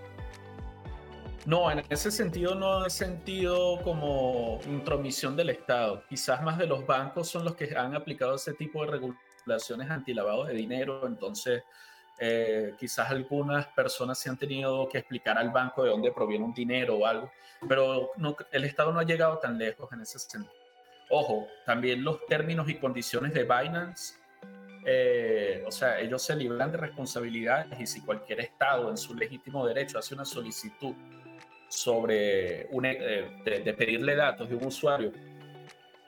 En ese sentido no es sentido como intromisión del Estado. Quizás más de los bancos son los que han aplicado ese tipo de regulaciones antilavados de dinero. Entonces, eh, quizás algunas personas se han tenido que explicar al banco de dónde proviene un dinero o algo, pero no, el Estado no ha llegado tan lejos en ese sentido. ojo, también los términos y condiciones de Binance, eh, o sea, ellos se libran de responsabilidades y si cualquier Estado en su legítimo derecho hace una solicitud sobre un, eh, de, pedirle datos de un usuario,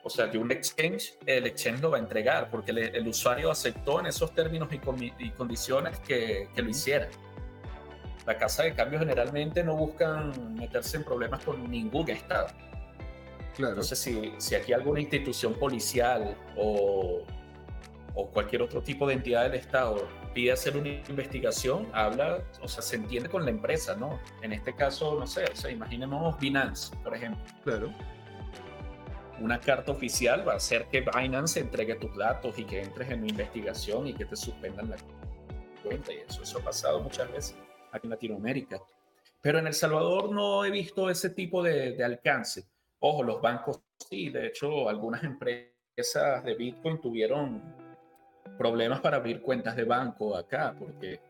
o sea, de un exchange, el exchange lo va a entregar porque el usuario aceptó en esos términos y, y condiciones que, que, lo hiciera. La casa de cambio generalmente no buscan meterse en problemas con ningún Estado. Claro. Entonces, si, si aquí alguna institución policial o, o cualquier otro tipo de entidad del Estado pide hacer una investigación, habla, o sea, se entiende con la empresa, ¿no? En este caso, no sé, o sea, imaginemos Binance, por ejemplo. Claro. Una carta oficial va a hacer que Binance entregue tus datos y que entres en una investigación y que te suspendan la cuenta. Y eso, eso ha pasado muchas veces aquí en Latinoamérica. Pero en El Salvador no he visto ese tipo de, de alcance. Ojo, los bancos sí, de hecho, algunas empresas de Bitcoin tuvieron problemas para abrir cuentas de banco acá, porque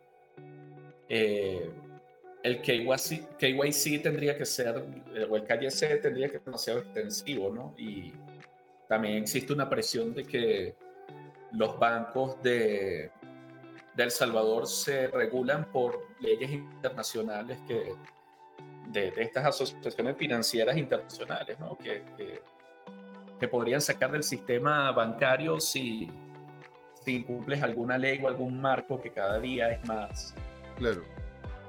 eh, el KYC, KYC, tendría que ser, o el KYC tendría que ser demasiado extensivo, ¿no? Y también existe una presión de que los bancos de, de El Salvador se regulan por leyes internacionales que, de, estas asociaciones financieras internacionales, ¿no? Que, que, que podrían sacar del sistema bancario si si incumples alguna ley o algún marco que cada día es más claro.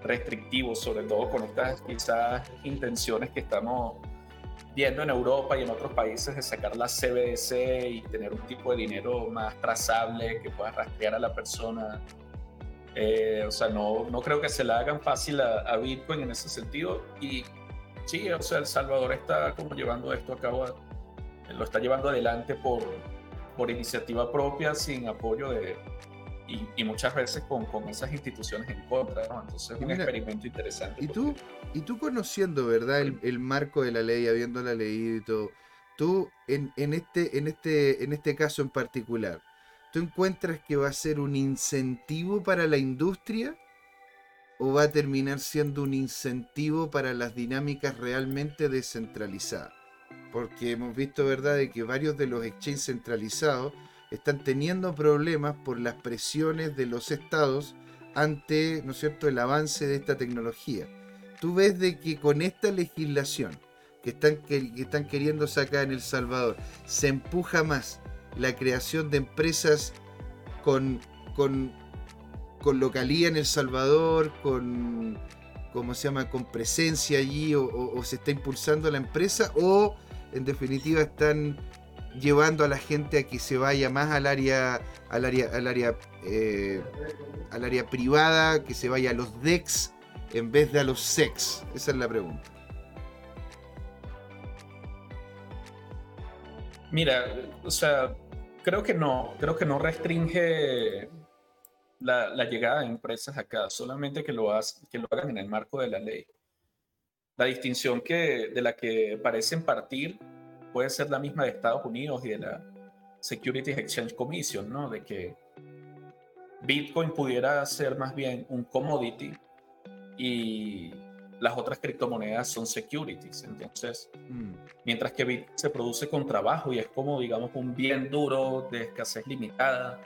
restrictivo, sobre todo con estas quizás intenciones que estamos viendo en Europa y en otros países de sacar la CBDC y tener un tipo de dinero más trazable que pueda rastrear a la persona. Eh, o sea, no, no creo que se la hagan fácil a, a, Bitcoin en ese sentido. Y sí, o sea, El Salvador está como llevando esto a cabo, lo está llevando adelante por, por iniciativa propia, sin apoyo de, y, muchas veces con, con, esas instituciones en contra, Entonces es un experimento interesante. Y tú, y tú conociendo, ¿verdad? El, el, marco de la ley, habiéndola leído y todo, tú en, en, este, en, este, en este caso en particular, ¿tú encuentras que va a ser un incentivo para la industria? ¿O va a terminar siendo un incentivo para las dinámicas realmente descentralizadas? Porque hemos visto, ¿verdad?, de que varios de los exchanges centralizados están teniendo problemas por las presiones de los estados ante, ¿no es cierto?, el avance de esta tecnología. Tú ves de que con esta legislación que están, que, están queriendo sacar en El Salvador, se empuja más la creación de empresas con, con, con localía en El Salvador, con, ¿cómo se llama?, con presencia allí, o, se está impulsando la empresa, o en definitiva están llevando a la gente a que se vaya más al área al área al área eh, al área privada que se vaya a los DEX en vez de a los SEX esa es la pregunta mira o sea creo que no creo que no restringe la, llegada de empresas acá solamente que lo, que lo hagan en el marco de la ley la distinción que, de la que parecen partir puede ser la misma de Estados Unidos y de la Securities Exchange Commission, ¿no? De que Bitcoin pudiera ser más bien un commodity y las otras criptomonedas son securities. Entonces, mm. mientras que Bitcoin se produce con trabajo y es como, digamos, un bien duro de escasez limitada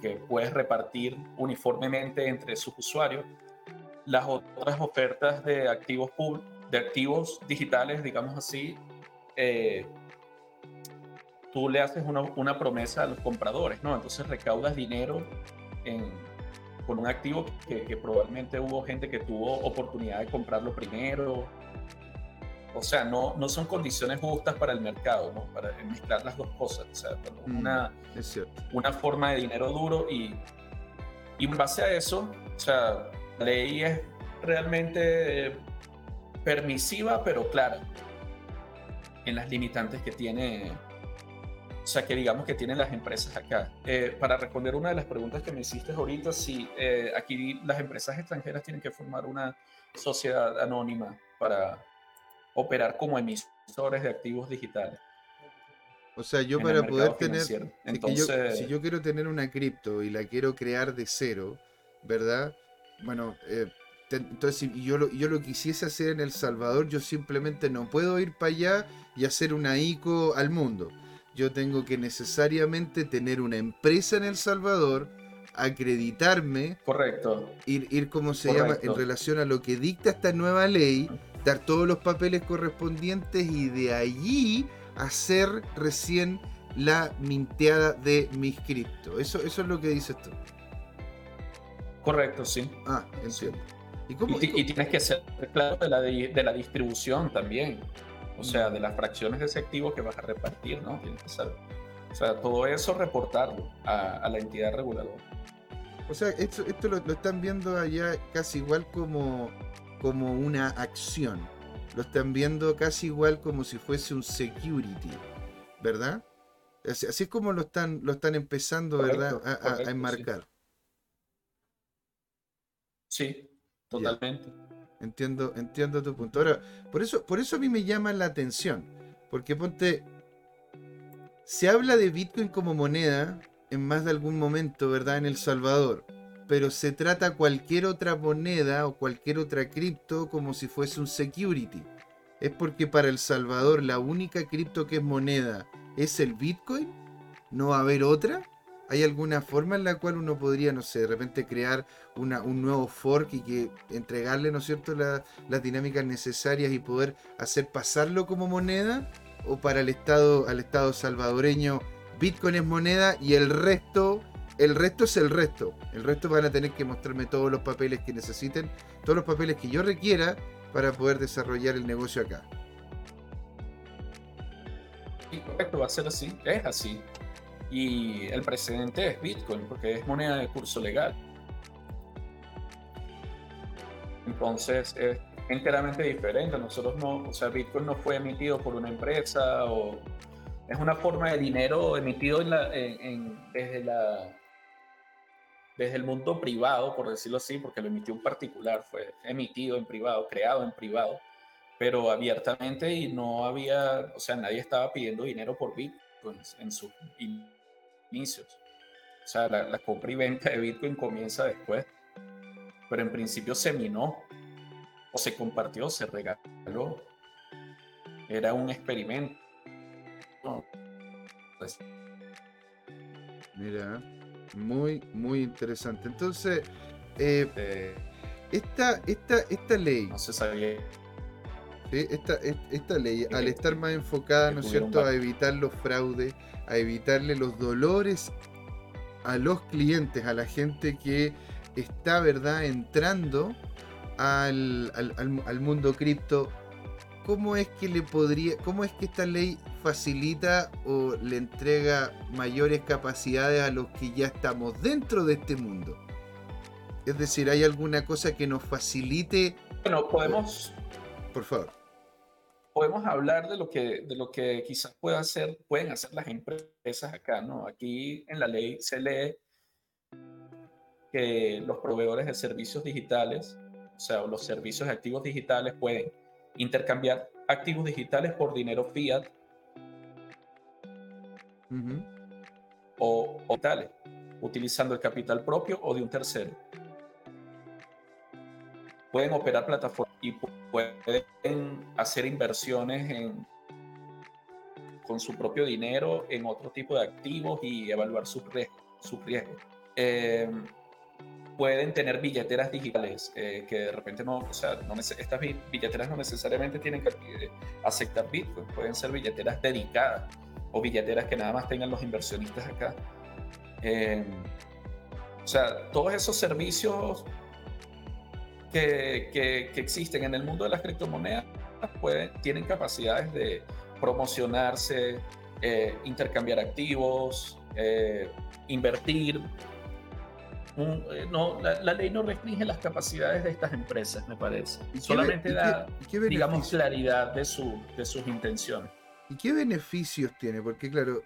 que puedes repartir uniformemente entre sus usuarios, las otras ofertas de activos de activos digitales, digamos así, eh, tú le haces una, una, promesa a los compradores, ¿no? Entonces recaudas dinero en, con un activo que, probablemente hubo gente que tuvo oportunidad de comprarlo primero. O sea, no, no son condiciones justas para el mercado, ¿no? Para mezclar las dos cosas. O sea, mm, una, una forma de dinero duro y, y en base a eso, o sea, la ley es realmente permisiva, pero clara en las limitantes que tiene, o sea, que digamos que tienen las empresas acá. Eh, para responder una de las preguntas que me hiciste ahorita, si eh, aquí las empresas extranjeras tienen que formar una sociedad anónima para operar como emisores de activos digitales. O sea, yo para poder tener, Entonces, si yo quiero tener una cripto y la quiero crear de cero, ¿verdad? Bueno, eh, entonces, si yo lo, yo lo quisiese hacer en El Salvador, yo simplemente no puedo ir para allá y hacer una ICO al mundo. yo tengo que necesariamente tener una empresa en El Salvador, acreditarme. Correcto. Ir, ir como se llama, en relación a lo que dicta esta nueva ley, dar todos los papeles correspondientes y de allí hacer recién la minteada de mis cripto. Eso, eso es lo que dices tú. Correcto, sí. Ah, entiendo. ¿Y, cómo, y, tienes que ser claro de la, de la distribución también. O sea, de las fracciones de ese activo que vas a repartir, ¿no? Tienes que saber. O sea, todo eso reportarlo a, la entidad reguladora. O sea, esto, esto lo, están viendo allá casi igual como, como una acción. Lo están viendo casi igual como si fuese un security, ¿verdad? Así, es como lo están, lo están empezando, ¿verdad? A, enmarcar. Sí, totalmente. Entiendo, entiendo tu punto. Ahora, por eso, por eso a mí me llama la atención. Porque ponte. Se habla de Bitcoin como moneda en más de algún momento, ¿verdad? En El Salvador. Pero se trata cualquier otra moneda o cualquier otra cripto como si fuese un security. ¿Es porque para El Salvador la única cripto que es moneda es el Bitcoin? ¿No va a haber otra? ¿Hay alguna forma en la cual uno podría, no sé, de repente crear un nuevo fork y que entregarle, ¿no es cierto?, las dinámicas necesarias y poder hacer pasarlo como moneda? ¿O para el Estado, al Estado salvadoreño, Bitcoin es moneda y el resto, el resto es el resto? El resto van a tener que mostrarme todos los papeles que necesiten, todos los papeles que yo requiera para poder desarrollar el negocio acá. Sí, correcto, va a ser así, es así. Y el precedente es Bitcoin, porque es moneda de curso legal. Entonces es enteramente diferente. Nosotros no, o sea, Bitcoin no fue emitido por una empresa o es una forma de dinero emitido desde la desde el mundo privado, por decirlo así, porque lo emitió un particular, fue emitido en privado, creado en privado, pero abiertamente y no había, o sea, nadie estaba pidiendo dinero por Bitcoin en su inicios. O sea, la, compra y venta de Bitcoin comienza después. Pero en principio se minó, o se compartió, se regaló. Era un experimento. Pues, Mira, muy, muy interesante. Entonces, eh, esta, esta, esta ley. No se sabía. Esta, esta ley, al estar más enfocada, ¿no es cierto?, a evitar los fraudes, a evitarle los dolores a los clientes, a la gente que está, ¿verdad?, entrando al, mundo cripto. ¿Cómo es que le podría, cómo es que esta ley facilita o le entrega mayores capacidades a los que ya estamos dentro de este mundo? Es decir, ¿hay alguna cosa que nos facilite? Bueno, podemos. Por favor podemos hablar de lo que, de lo que quizás pueda hacer, pueden hacer las empresas acá, ¿no? Aquí en la ley se lee que los proveedores de servicios digitales, o sea, los servicios de activos digitales pueden intercambiar activos digitales por dinero fiat o, o tales, utilizando el capital propio o de un tercero. Pueden operar plataformas y pueden hacer inversiones en, con su propio dinero en otro tipo de activos y evaluar sus riesgos. Su riesgo. Em, pueden tener billeteras digitales eh, que de repente no, o sea, no estas billeteras no necesariamente tienen que eh, aceptar Bitcoin, pueden ser billeteras dedicadas o billeteras que nada más tengan los inversionistas acá. Em, o sea, todos esos servicios que, existen en el mundo de las criptomonedas pueden, tienen capacidades de promocionarse, eh, intercambiar activos, eh, invertir. Eh, no, la, ley no restringe las capacidades de estas empresas, me parece. Solamente da, digamos, claridad de, su, de sus intenciones. ¿Y qué beneficios tiene? Porque, claro,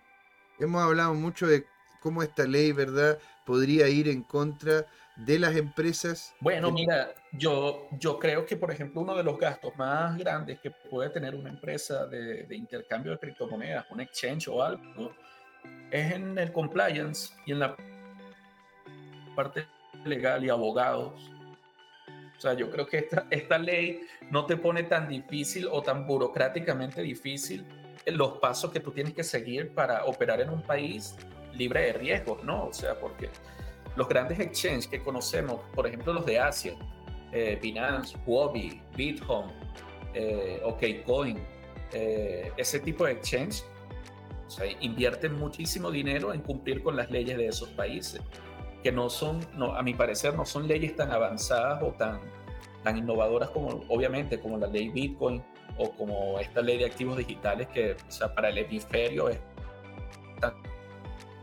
hemos hablado mucho de cómo esta ley, ¿verdad?, podría ir en contra de las empresas? Bueno, mira, yo, yo creo que, por ejemplo, uno de los gastos más grandes que puede tener una empresa de, intercambio de criptomonedas, un exchange o algo, es en el compliance y en la parte legal y abogados. O sea, yo creo que esta, esta ley no te pone tan difícil o tan burocráticamente difícil los pasos que tú tienes que seguir para operar en un país libre de riesgos, ¿no? O sea, porque los grandes exchanges que conocemos, por ejemplo los de Asia, eh, Binance, Huobi, BitHome, eh, OKCoin, eh, ese tipo de exchange, o sea, invierten muchísimo dinero en cumplir con las leyes de esos países, que no son, a mi parecer, no son leyes tan avanzadas o tan, tan innovadoras como, obviamente, como la ley Bitcoin o como esta ley de activos digitales que, o sea, para el hemisferio es tan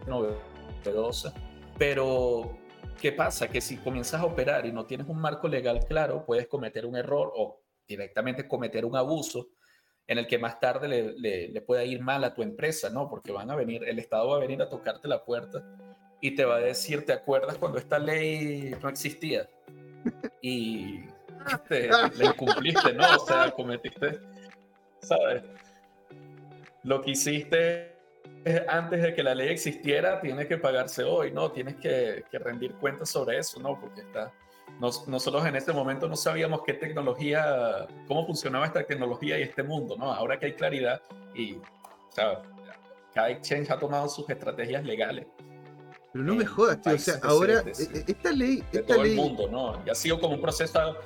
novedosa. Pero, ¿qué pasa? Que si comienzas a operar y no tienes un marco legal claro, puedes cometer un error o directamente cometer un abuso en el que más tarde le, le, pueda ir mal a tu empresa, ¿no? Porque van a venir, el Estado va a venir a tocarte la puerta y te va a decir, ¿te acuerdas cuando esta ley no existía? Y te, le incumpliste, ¿no? O sea, cometiste, ¿sabes? Lo que hiciste antes de que la ley existiera, tiene que pagarse hoy, ¿no? Tienes que, que rendir cuentas sobre eso, ¿no? Porque está, nosotros en este momento no sabíamos qué tecnología, cómo funcionaba esta tecnología y este mundo, ¿no? Ahora que hay claridad y, o sea, cada exchange ha tomado sus estrategias legales. Pero no me jodas, tío. O sea, ahora, e, e, esta ley. De esta todo ley... el mundo, ¿no? Y ha sido como un proceso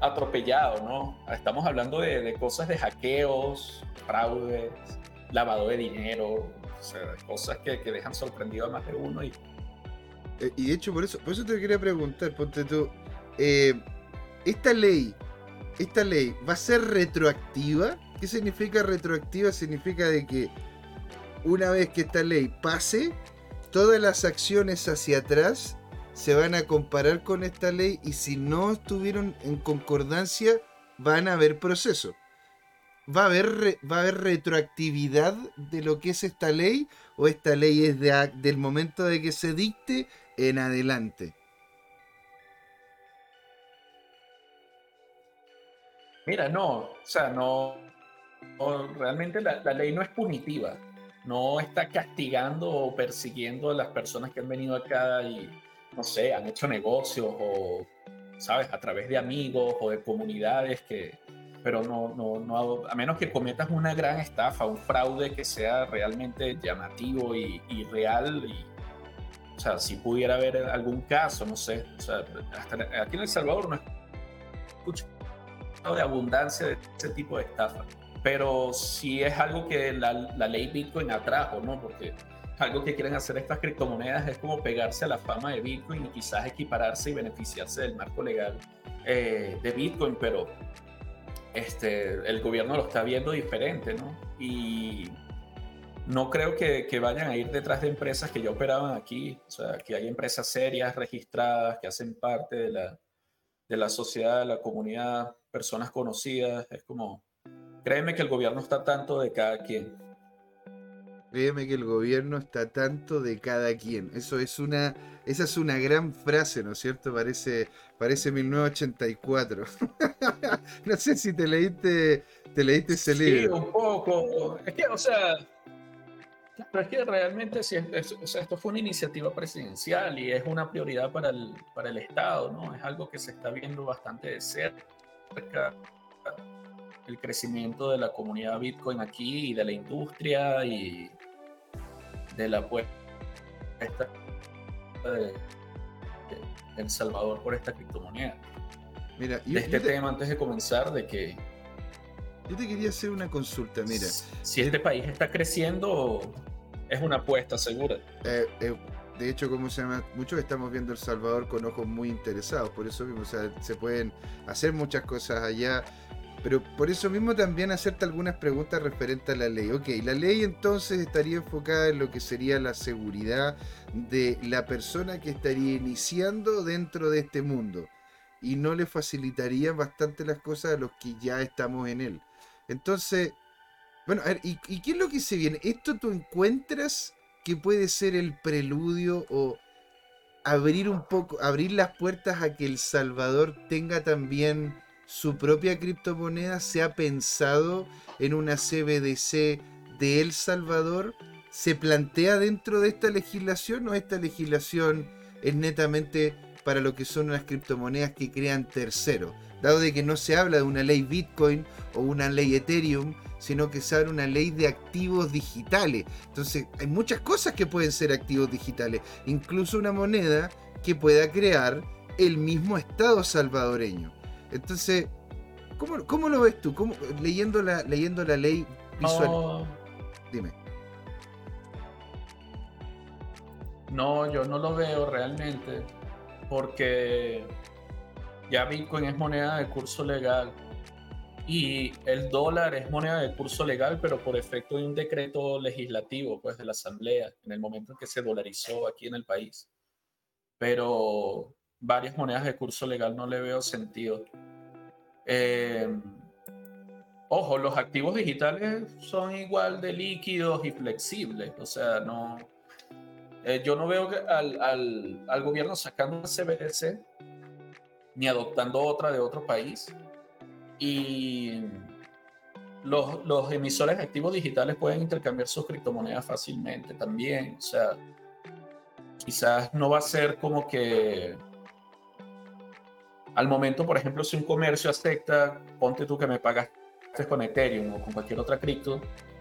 atropellado, ¿no? Estamos hablando de, de cosas de hackeos, fraudes, lavado de dinero, o sea, cosas que, que dejan sorprendido a más de uno y eh, y de hecho, por eso, por eso te quería preguntar, ponte tú, eh, esta ley, esta ley va a ser retroactiva. ¿Qué significa retroactiva? Significa de que una vez que esta ley pase, todas las acciones hacia atrás se van a comparar con esta ley y si no estuvieron en concordancia, van a haber proceso. ¿Va a haber, va a haber retroactividad de lo que es esta ley? ¿O esta ley es de, del momento de que se dicte en adelante? Mira, no, o sea, no, realmente la, ley no es punitiva, no está castigando o persiguiendo a las personas que han venido acá y, no sé, han hecho negocios o, sabes, a través de amigos o de comunidades que, pero no, no, no, a menos que cometas una gran estafa, un fraude que sea realmente llamativo y, y real y, o sea, si pudiera haber algún caso, no sé. O sea, hasta aquí en El Salvador no escucho de abundancia de ese tipo de estafa. Pero sí es algo que la, la ley Bitcoin atrajo, ¿no? Porque algo que quieren hacer estas criptomonedas es como pegarse a la fama de Bitcoin y quizás equipararse y beneficiarse del marco legal eh, de Bitcoin, pero este, el gobierno lo está viendo diferente, ¿no? Y no creo que, que, vayan a ir detrás de empresas que ya operaban aquí, o sea, que hay empresas serias, registradas, que hacen parte de la, de la sociedad, de la comunidad, personas conocidas, es como, créeme que el gobierno está tanto de cada quien. Créeme que el gobierno está tanto de cada quien. Eso es una, esa es una gran frase, ¿no es cierto? Parece, parece 1984. <laughs> no sé si te leíste, te leíste ese libro. Sí, un poco. Es que, o sea, pero es que realmente si esto fue una iniciativa presidencial y es una prioridad para el, para el Estado, ¿no? Es algo que se está viendo bastante de cerca, el crecimiento de la comunidad Bitcoin aquí y de la industria y de la puesta de, El Salvador por esta criptomoneda. Mira, de este tema antes de comenzar, de que yo te quería hacer una consulta, mira. Si este país está creciendo, es una apuesta segura. Eh, eh, de hecho, como se llama, muchos estamos viendo El Salvador con ojos muy interesados, por eso mismo, o sea, se pueden hacer muchas cosas allá, pero por eso mismo también hacerte algunas preguntas referentes a la ley. Ok, la ley entonces estaría enfocada en lo que sería la seguridad de la persona que estaría iniciando dentro de este mundo y no le facilitaría bastante las cosas a los que ya estamos en él. Entonces, bueno, a ver, ¿y, qué es lo que se viene? ¿Esto tú encuentras que puede ser el preludio o abrir un poco, abrir las puertas a que El Salvador tenga también su propia criptomoneda? ¿Se ha pensado en una CBDC de El Salvador? ¿Se plantea dentro de esta legislación o esta legislación es netamente para lo que son las criptomonedas que crean terceros. Dado de que no se habla de una ley Bitcoin o una ley Ethereum, sino que se habla de una ley de activos digitales. Entonces, hay muchas cosas que pueden ser activos digitales, incluso una moneda que pueda crear el mismo Estado salvadoreño. Entonces, ¿cómo, cómo lo ves tú? ¿Cómo, leyendo, la, leyendo la ley visual. Dime. No, yo no lo veo realmente, porque ya Bitcoin es moneda de curso legal y el dólar es moneda de curso legal, pero por efecto de un decreto legislativo, pues de la Asamblea, en el momento en que se dolarizó aquí en el país. Pero varias monedas de curso legal no le veo sentido. Eh, ojo, los activos digitales son igual de líquidos y flexibles, o sea, no... Eh, yo no veo al, al, al gobierno sacando una CBDC ni adoptando otra de otro país. Y los, los, emisores de activos digitales pueden intercambiar sus criptomonedas fácilmente también. O sea, quizás no va a ser como que al momento, por ejemplo, si un comercio acepta, ponte tú que me pagaste con Ethereum o con cualquier otra cripto,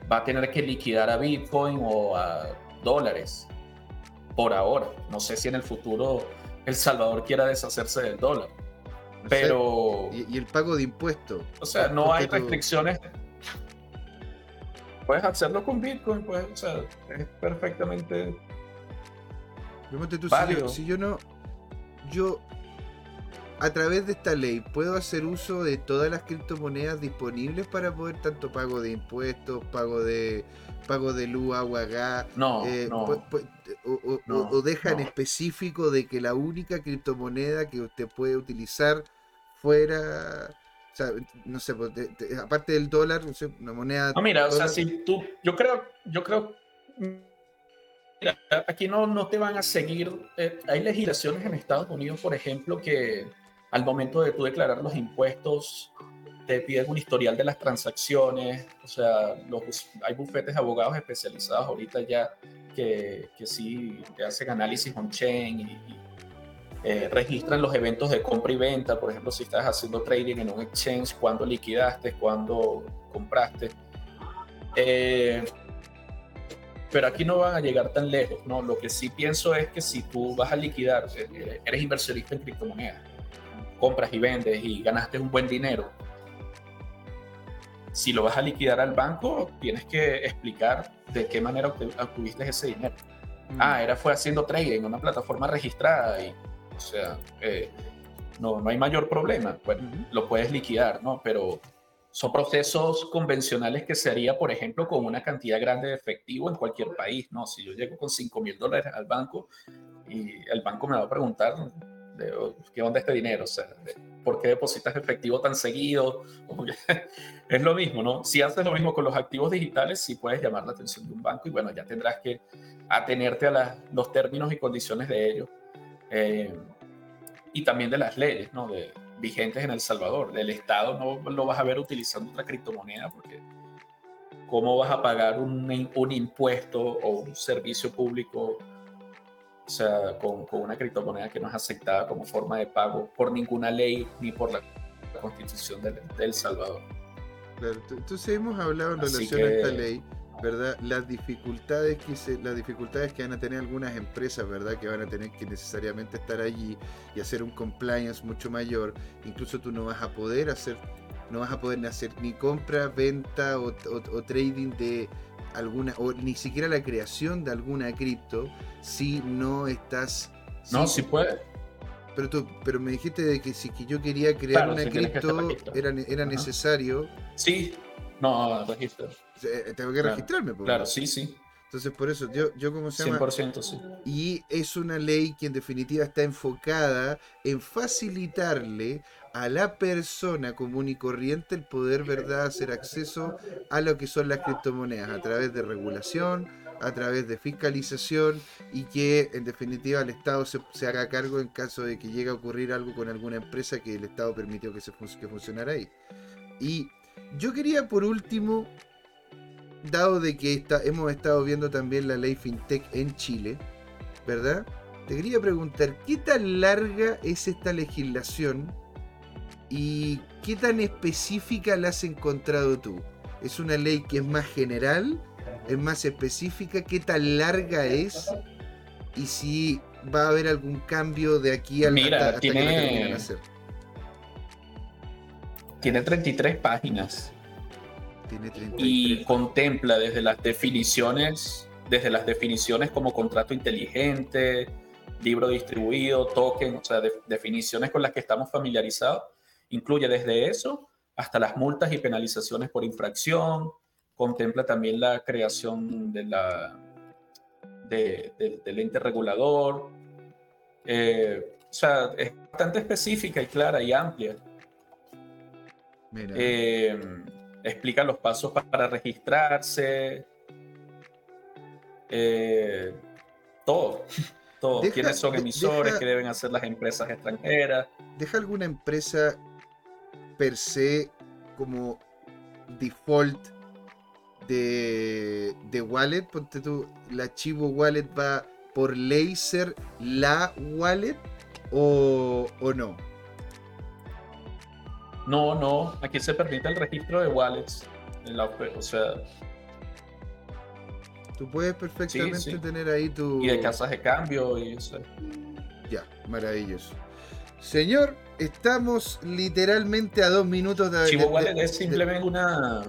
va a tener que liquidar a Bitcoin o a dólares por ahora. No sé si en el futuro El Salvador quiera deshacerse del dólar. Pero. y, el pago de impuestos. O sea, no hay restricciones. Puedes hacerlo con Bitcoin, pues, o sea, es perfectamente. Tú, si, yo, no. Yo, a través de esta ley, ¿puedo hacer uso de todas las criptomonedas disponibles para poder tanto pago de impuestos, pago de pago de luz, agua, gas? No, eh, no. o, o, deja en específico de que la única criptomoneda que usted puede utilizar fuera, o sea, no sé, pues, aparte del dólar, no sé, una moneda. No, mira, o sea, si tú, yo creo, yo creo, mira, aquí no, no te van a seguir. Eh, hay legislaciones en Estados Unidos, por ejemplo, que al momento de tú declarar los impuestos te piden un historial de las transacciones, o sea, los, hay bufetes de abogados especializados ahorita ya que, que sí te hacen análisis on-chain y, eh, registran los eventos de compra y venta, por ejemplo, si estás haciendo trading en un exchange, cuándo liquidaste, cuándo compraste. Eh, pero aquí no van a llegar tan lejos, ¿no? Lo que sí pienso es que si tú vas a liquidar, eh, eres inversionista en criptomonedas, compras y vendes y ganaste un buen dinero, si lo vas a liquidar al banco, tienes que explicar de qué manera obtuviste ese dinero. Mm. Ah, era fue haciendo trading en una plataforma registrada y o sea, eh, no, no hay mayor problema, bueno, lo puedes liquidar, ¿no? Pero son procesos convencionales que se haría, por ejemplo, con una cantidad grande de efectivo en cualquier país, ¿no? Si yo llego con 5 mil dólares al banco y el banco me va a preguntar, de, oh, ¿qué onda este dinero? O sea, ¿por qué depositas efectivo tan seguido? <laughs> es lo mismo, ¿no? Si haces lo mismo con los activos digitales, sí puedes llamar la atención de un banco y bueno, ya tendrás que atenerte a los términos y condiciones de ellos eh, y también de las leyes ¿no? de, vigentes en El Salvador. Del Estado no lo vas a ver utilizando otra criptomoneda porque ¿cómo vas a pagar un, un impuesto o un servicio público o sea, con, con, una criptomoneda que no es aceptada como forma de pago por ninguna ley ni por la constitución de, El Salvador? Claro, entonces hemos hablado en relación a esta ley ¿verdad? Las dificultades que se, las dificultades que van a tener algunas empresas, ¿verdad? Que van a tener que necesariamente estar allí y hacer un compliance mucho mayor. Incluso tú no vas a poder hacer, no vas a poder hacer ni compra, venta o, trading de alguna, o ni siquiera la creación de alguna cripto si no estás. No, si, puede. Pero, tú, pero me dijiste de que si que yo quería crear una cripto, era, era necesario. Sí, no, registro. Eh, tengo que registrarme. claro, sí, sí. Entonces, por eso, yo, yo como se llama... 100% sí. Y es una ley que en definitiva está enfocada en facilitarle a la persona común y corriente el poder, ¿verdad?, hacer acceso a lo que son las criptomonedas a través de regulación, a través de fiscalización y que en definitiva el Estado se, haga cargo en caso de que llegue a ocurrir algo con alguna empresa que el Estado permitió que, se, que funcionara ahí. Y yo quería por último dado de que hemos estado viendo también la ley FinTech en Chile, ¿verdad? te quería preguntar, ¿qué tan larga es esta legislación y qué tan específica la has encontrado tú? ¿Es una ley que es más general? ¿Es más específica? ¿Qué tan larga es? Y si va a haber algún cambio de aquí al Mira, tiene, tiene 33 páginas. Tiene 33. Y contempla desde las definiciones, desde las definiciones como contrato inteligente, libro distribuido, token, o sea, definiciones con las que estamos familiarizados. Incluye desde eso hasta las multas y penalizaciones por infracción. Contempla también la creación de la, del ente regulador. Eh, o sea, es bastante específica y clara y amplia. Eh, explica los pasos para registrarse. Eh, todo. todo. ¿Quiénes son emisores? ¿Qué deben hacer las empresas extranjeras? ¿Deja alguna empresa per se como default de, de wallet, ponte tú, el archivo wallet va por ley ser la wallet o, o no. No, no, aquí se permite el registro de wallets. En la, o sea, tú puedes perfectamente tener ahí tu. Y de casas de cambio y eso. Ya, maravilloso. Señor, estamos literalmente a dos minutos de. Archivo Wallet es simplemente una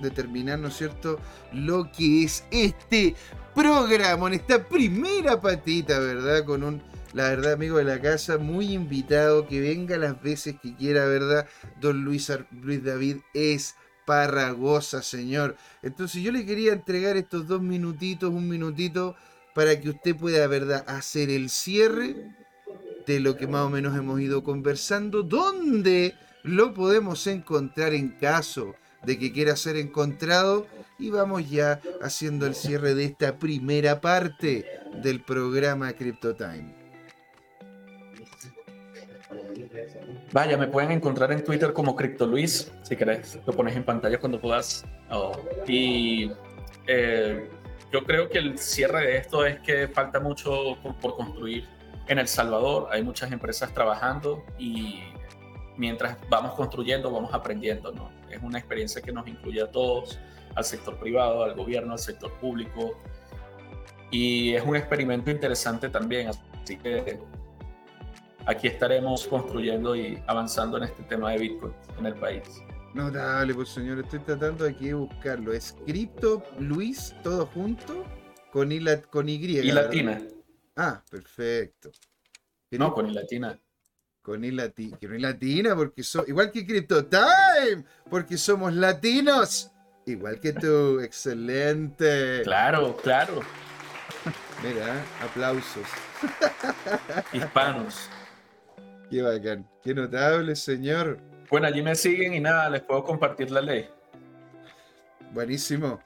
determinar, ¿no es cierto?, lo que es este programa, en esta primera patita, ¿verdad? Con un, la verdad, amigo de la casa, muy invitado, que venga las veces que quiera, ¿verdad? Don Luis, Luis David es parragosa, señor. Entonces yo le quería entregar estos dos minutitos, un minutito, para que usted pueda, ¿verdad?, hacer el cierre de lo que más o menos hemos ido conversando, ¿dónde lo podemos encontrar en caso de que quiera ser encontrado y vamos ya haciendo el cierre de esta primera parte del programa Crypto Time. Vaya, me pueden encontrar en Twitter como CryptoLuis, si querés, lo pones en pantalla cuando puedas. Oh, y eh, yo creo que el cierre de esto es que falta mucho por construir en El Salvador. Hay muchas empresas trabajando y mientras vamos construyendo, vamos aprendiendo, ¿no? Es una experiencia que nos incluye a todos, al sector privado, al gobierno, al sector público. Y es un experimento interesante también, así que aquí estaremos construyendo y avanzando en este tema de Bitcoin en el país. Notable, pues señor, estoy tratando aquí de buscarlo. Es Crypto Luis, todo junto, con Y. Con y, y latina. Ah, perfecto. No, con Y latina con I, latina, porque so, igual que Crypto Time, porque somos latinos, igual que tú, excelente. Claro, claro. Mira, aplausos. <laughs> Hispanos. Qué bacán, qué notable, señor. Bueno, allí me siguen y nada, les puedo compartir la ley. Buenísimo.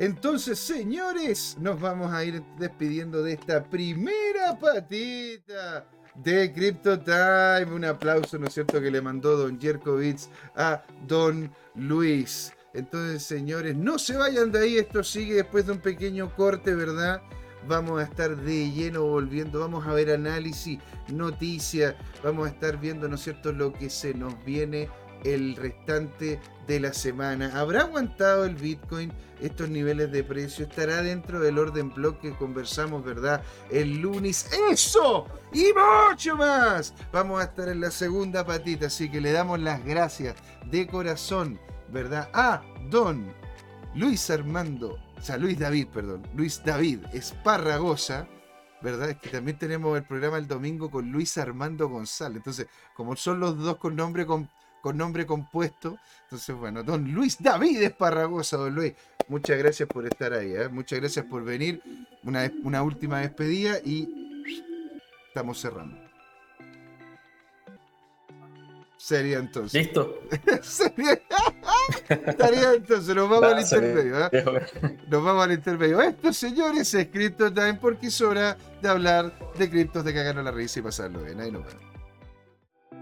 Entonces, señores, nos vamos a ir despidiendo de esta primera patita de Crypto Time. Un aplauso, ¿no es cierto?, que le mandó Don Jerkovitz a Don Luis. Entonces, señores, no se vayan de ahí, esto sigue después de un pequeño corte, ¿verdad? Vamos a estar de lleno volviendo, vamos a ver análisis, noticias, vamos a estar viendo, ¿no es cierto?, lo que se nos viene el restante de la semana. ¿Habrá aguantado el Bitcoin estos niveles de precio? ¿Estará dentro del orden block que conversamos, verdad? El lunes. ¡Eso! Y mucho más. Vamos a estar en la segunda patita, así que le damos las gracias de corazón, ¿verdad? A Don Luis Armando, o sea, Luis David, perdón, Luis David Esparragosa. ¿verdad? Es que también tenemos el programa el domingo con Luis Armando González. Entonces, como son los dos con nombre con con nombre compuesto. Entonces, bueno, don Luis David Esparragosa, don Luis, muchas gracias por estar ahí, ¿eh? muchas gracias por venir. Una, una última despedida y estamos cerrando. Sería entonces. Listo. <laughs> Sería... <laughs> Estaría entonces, nos vamos al intermedio. ¿eh? Nos vamos al intermedio. Esto, señores, es Crypto Time porque es hora de hablar de criptos, de cagarnos la risa y pasarlo bien. Ahí nos vemos.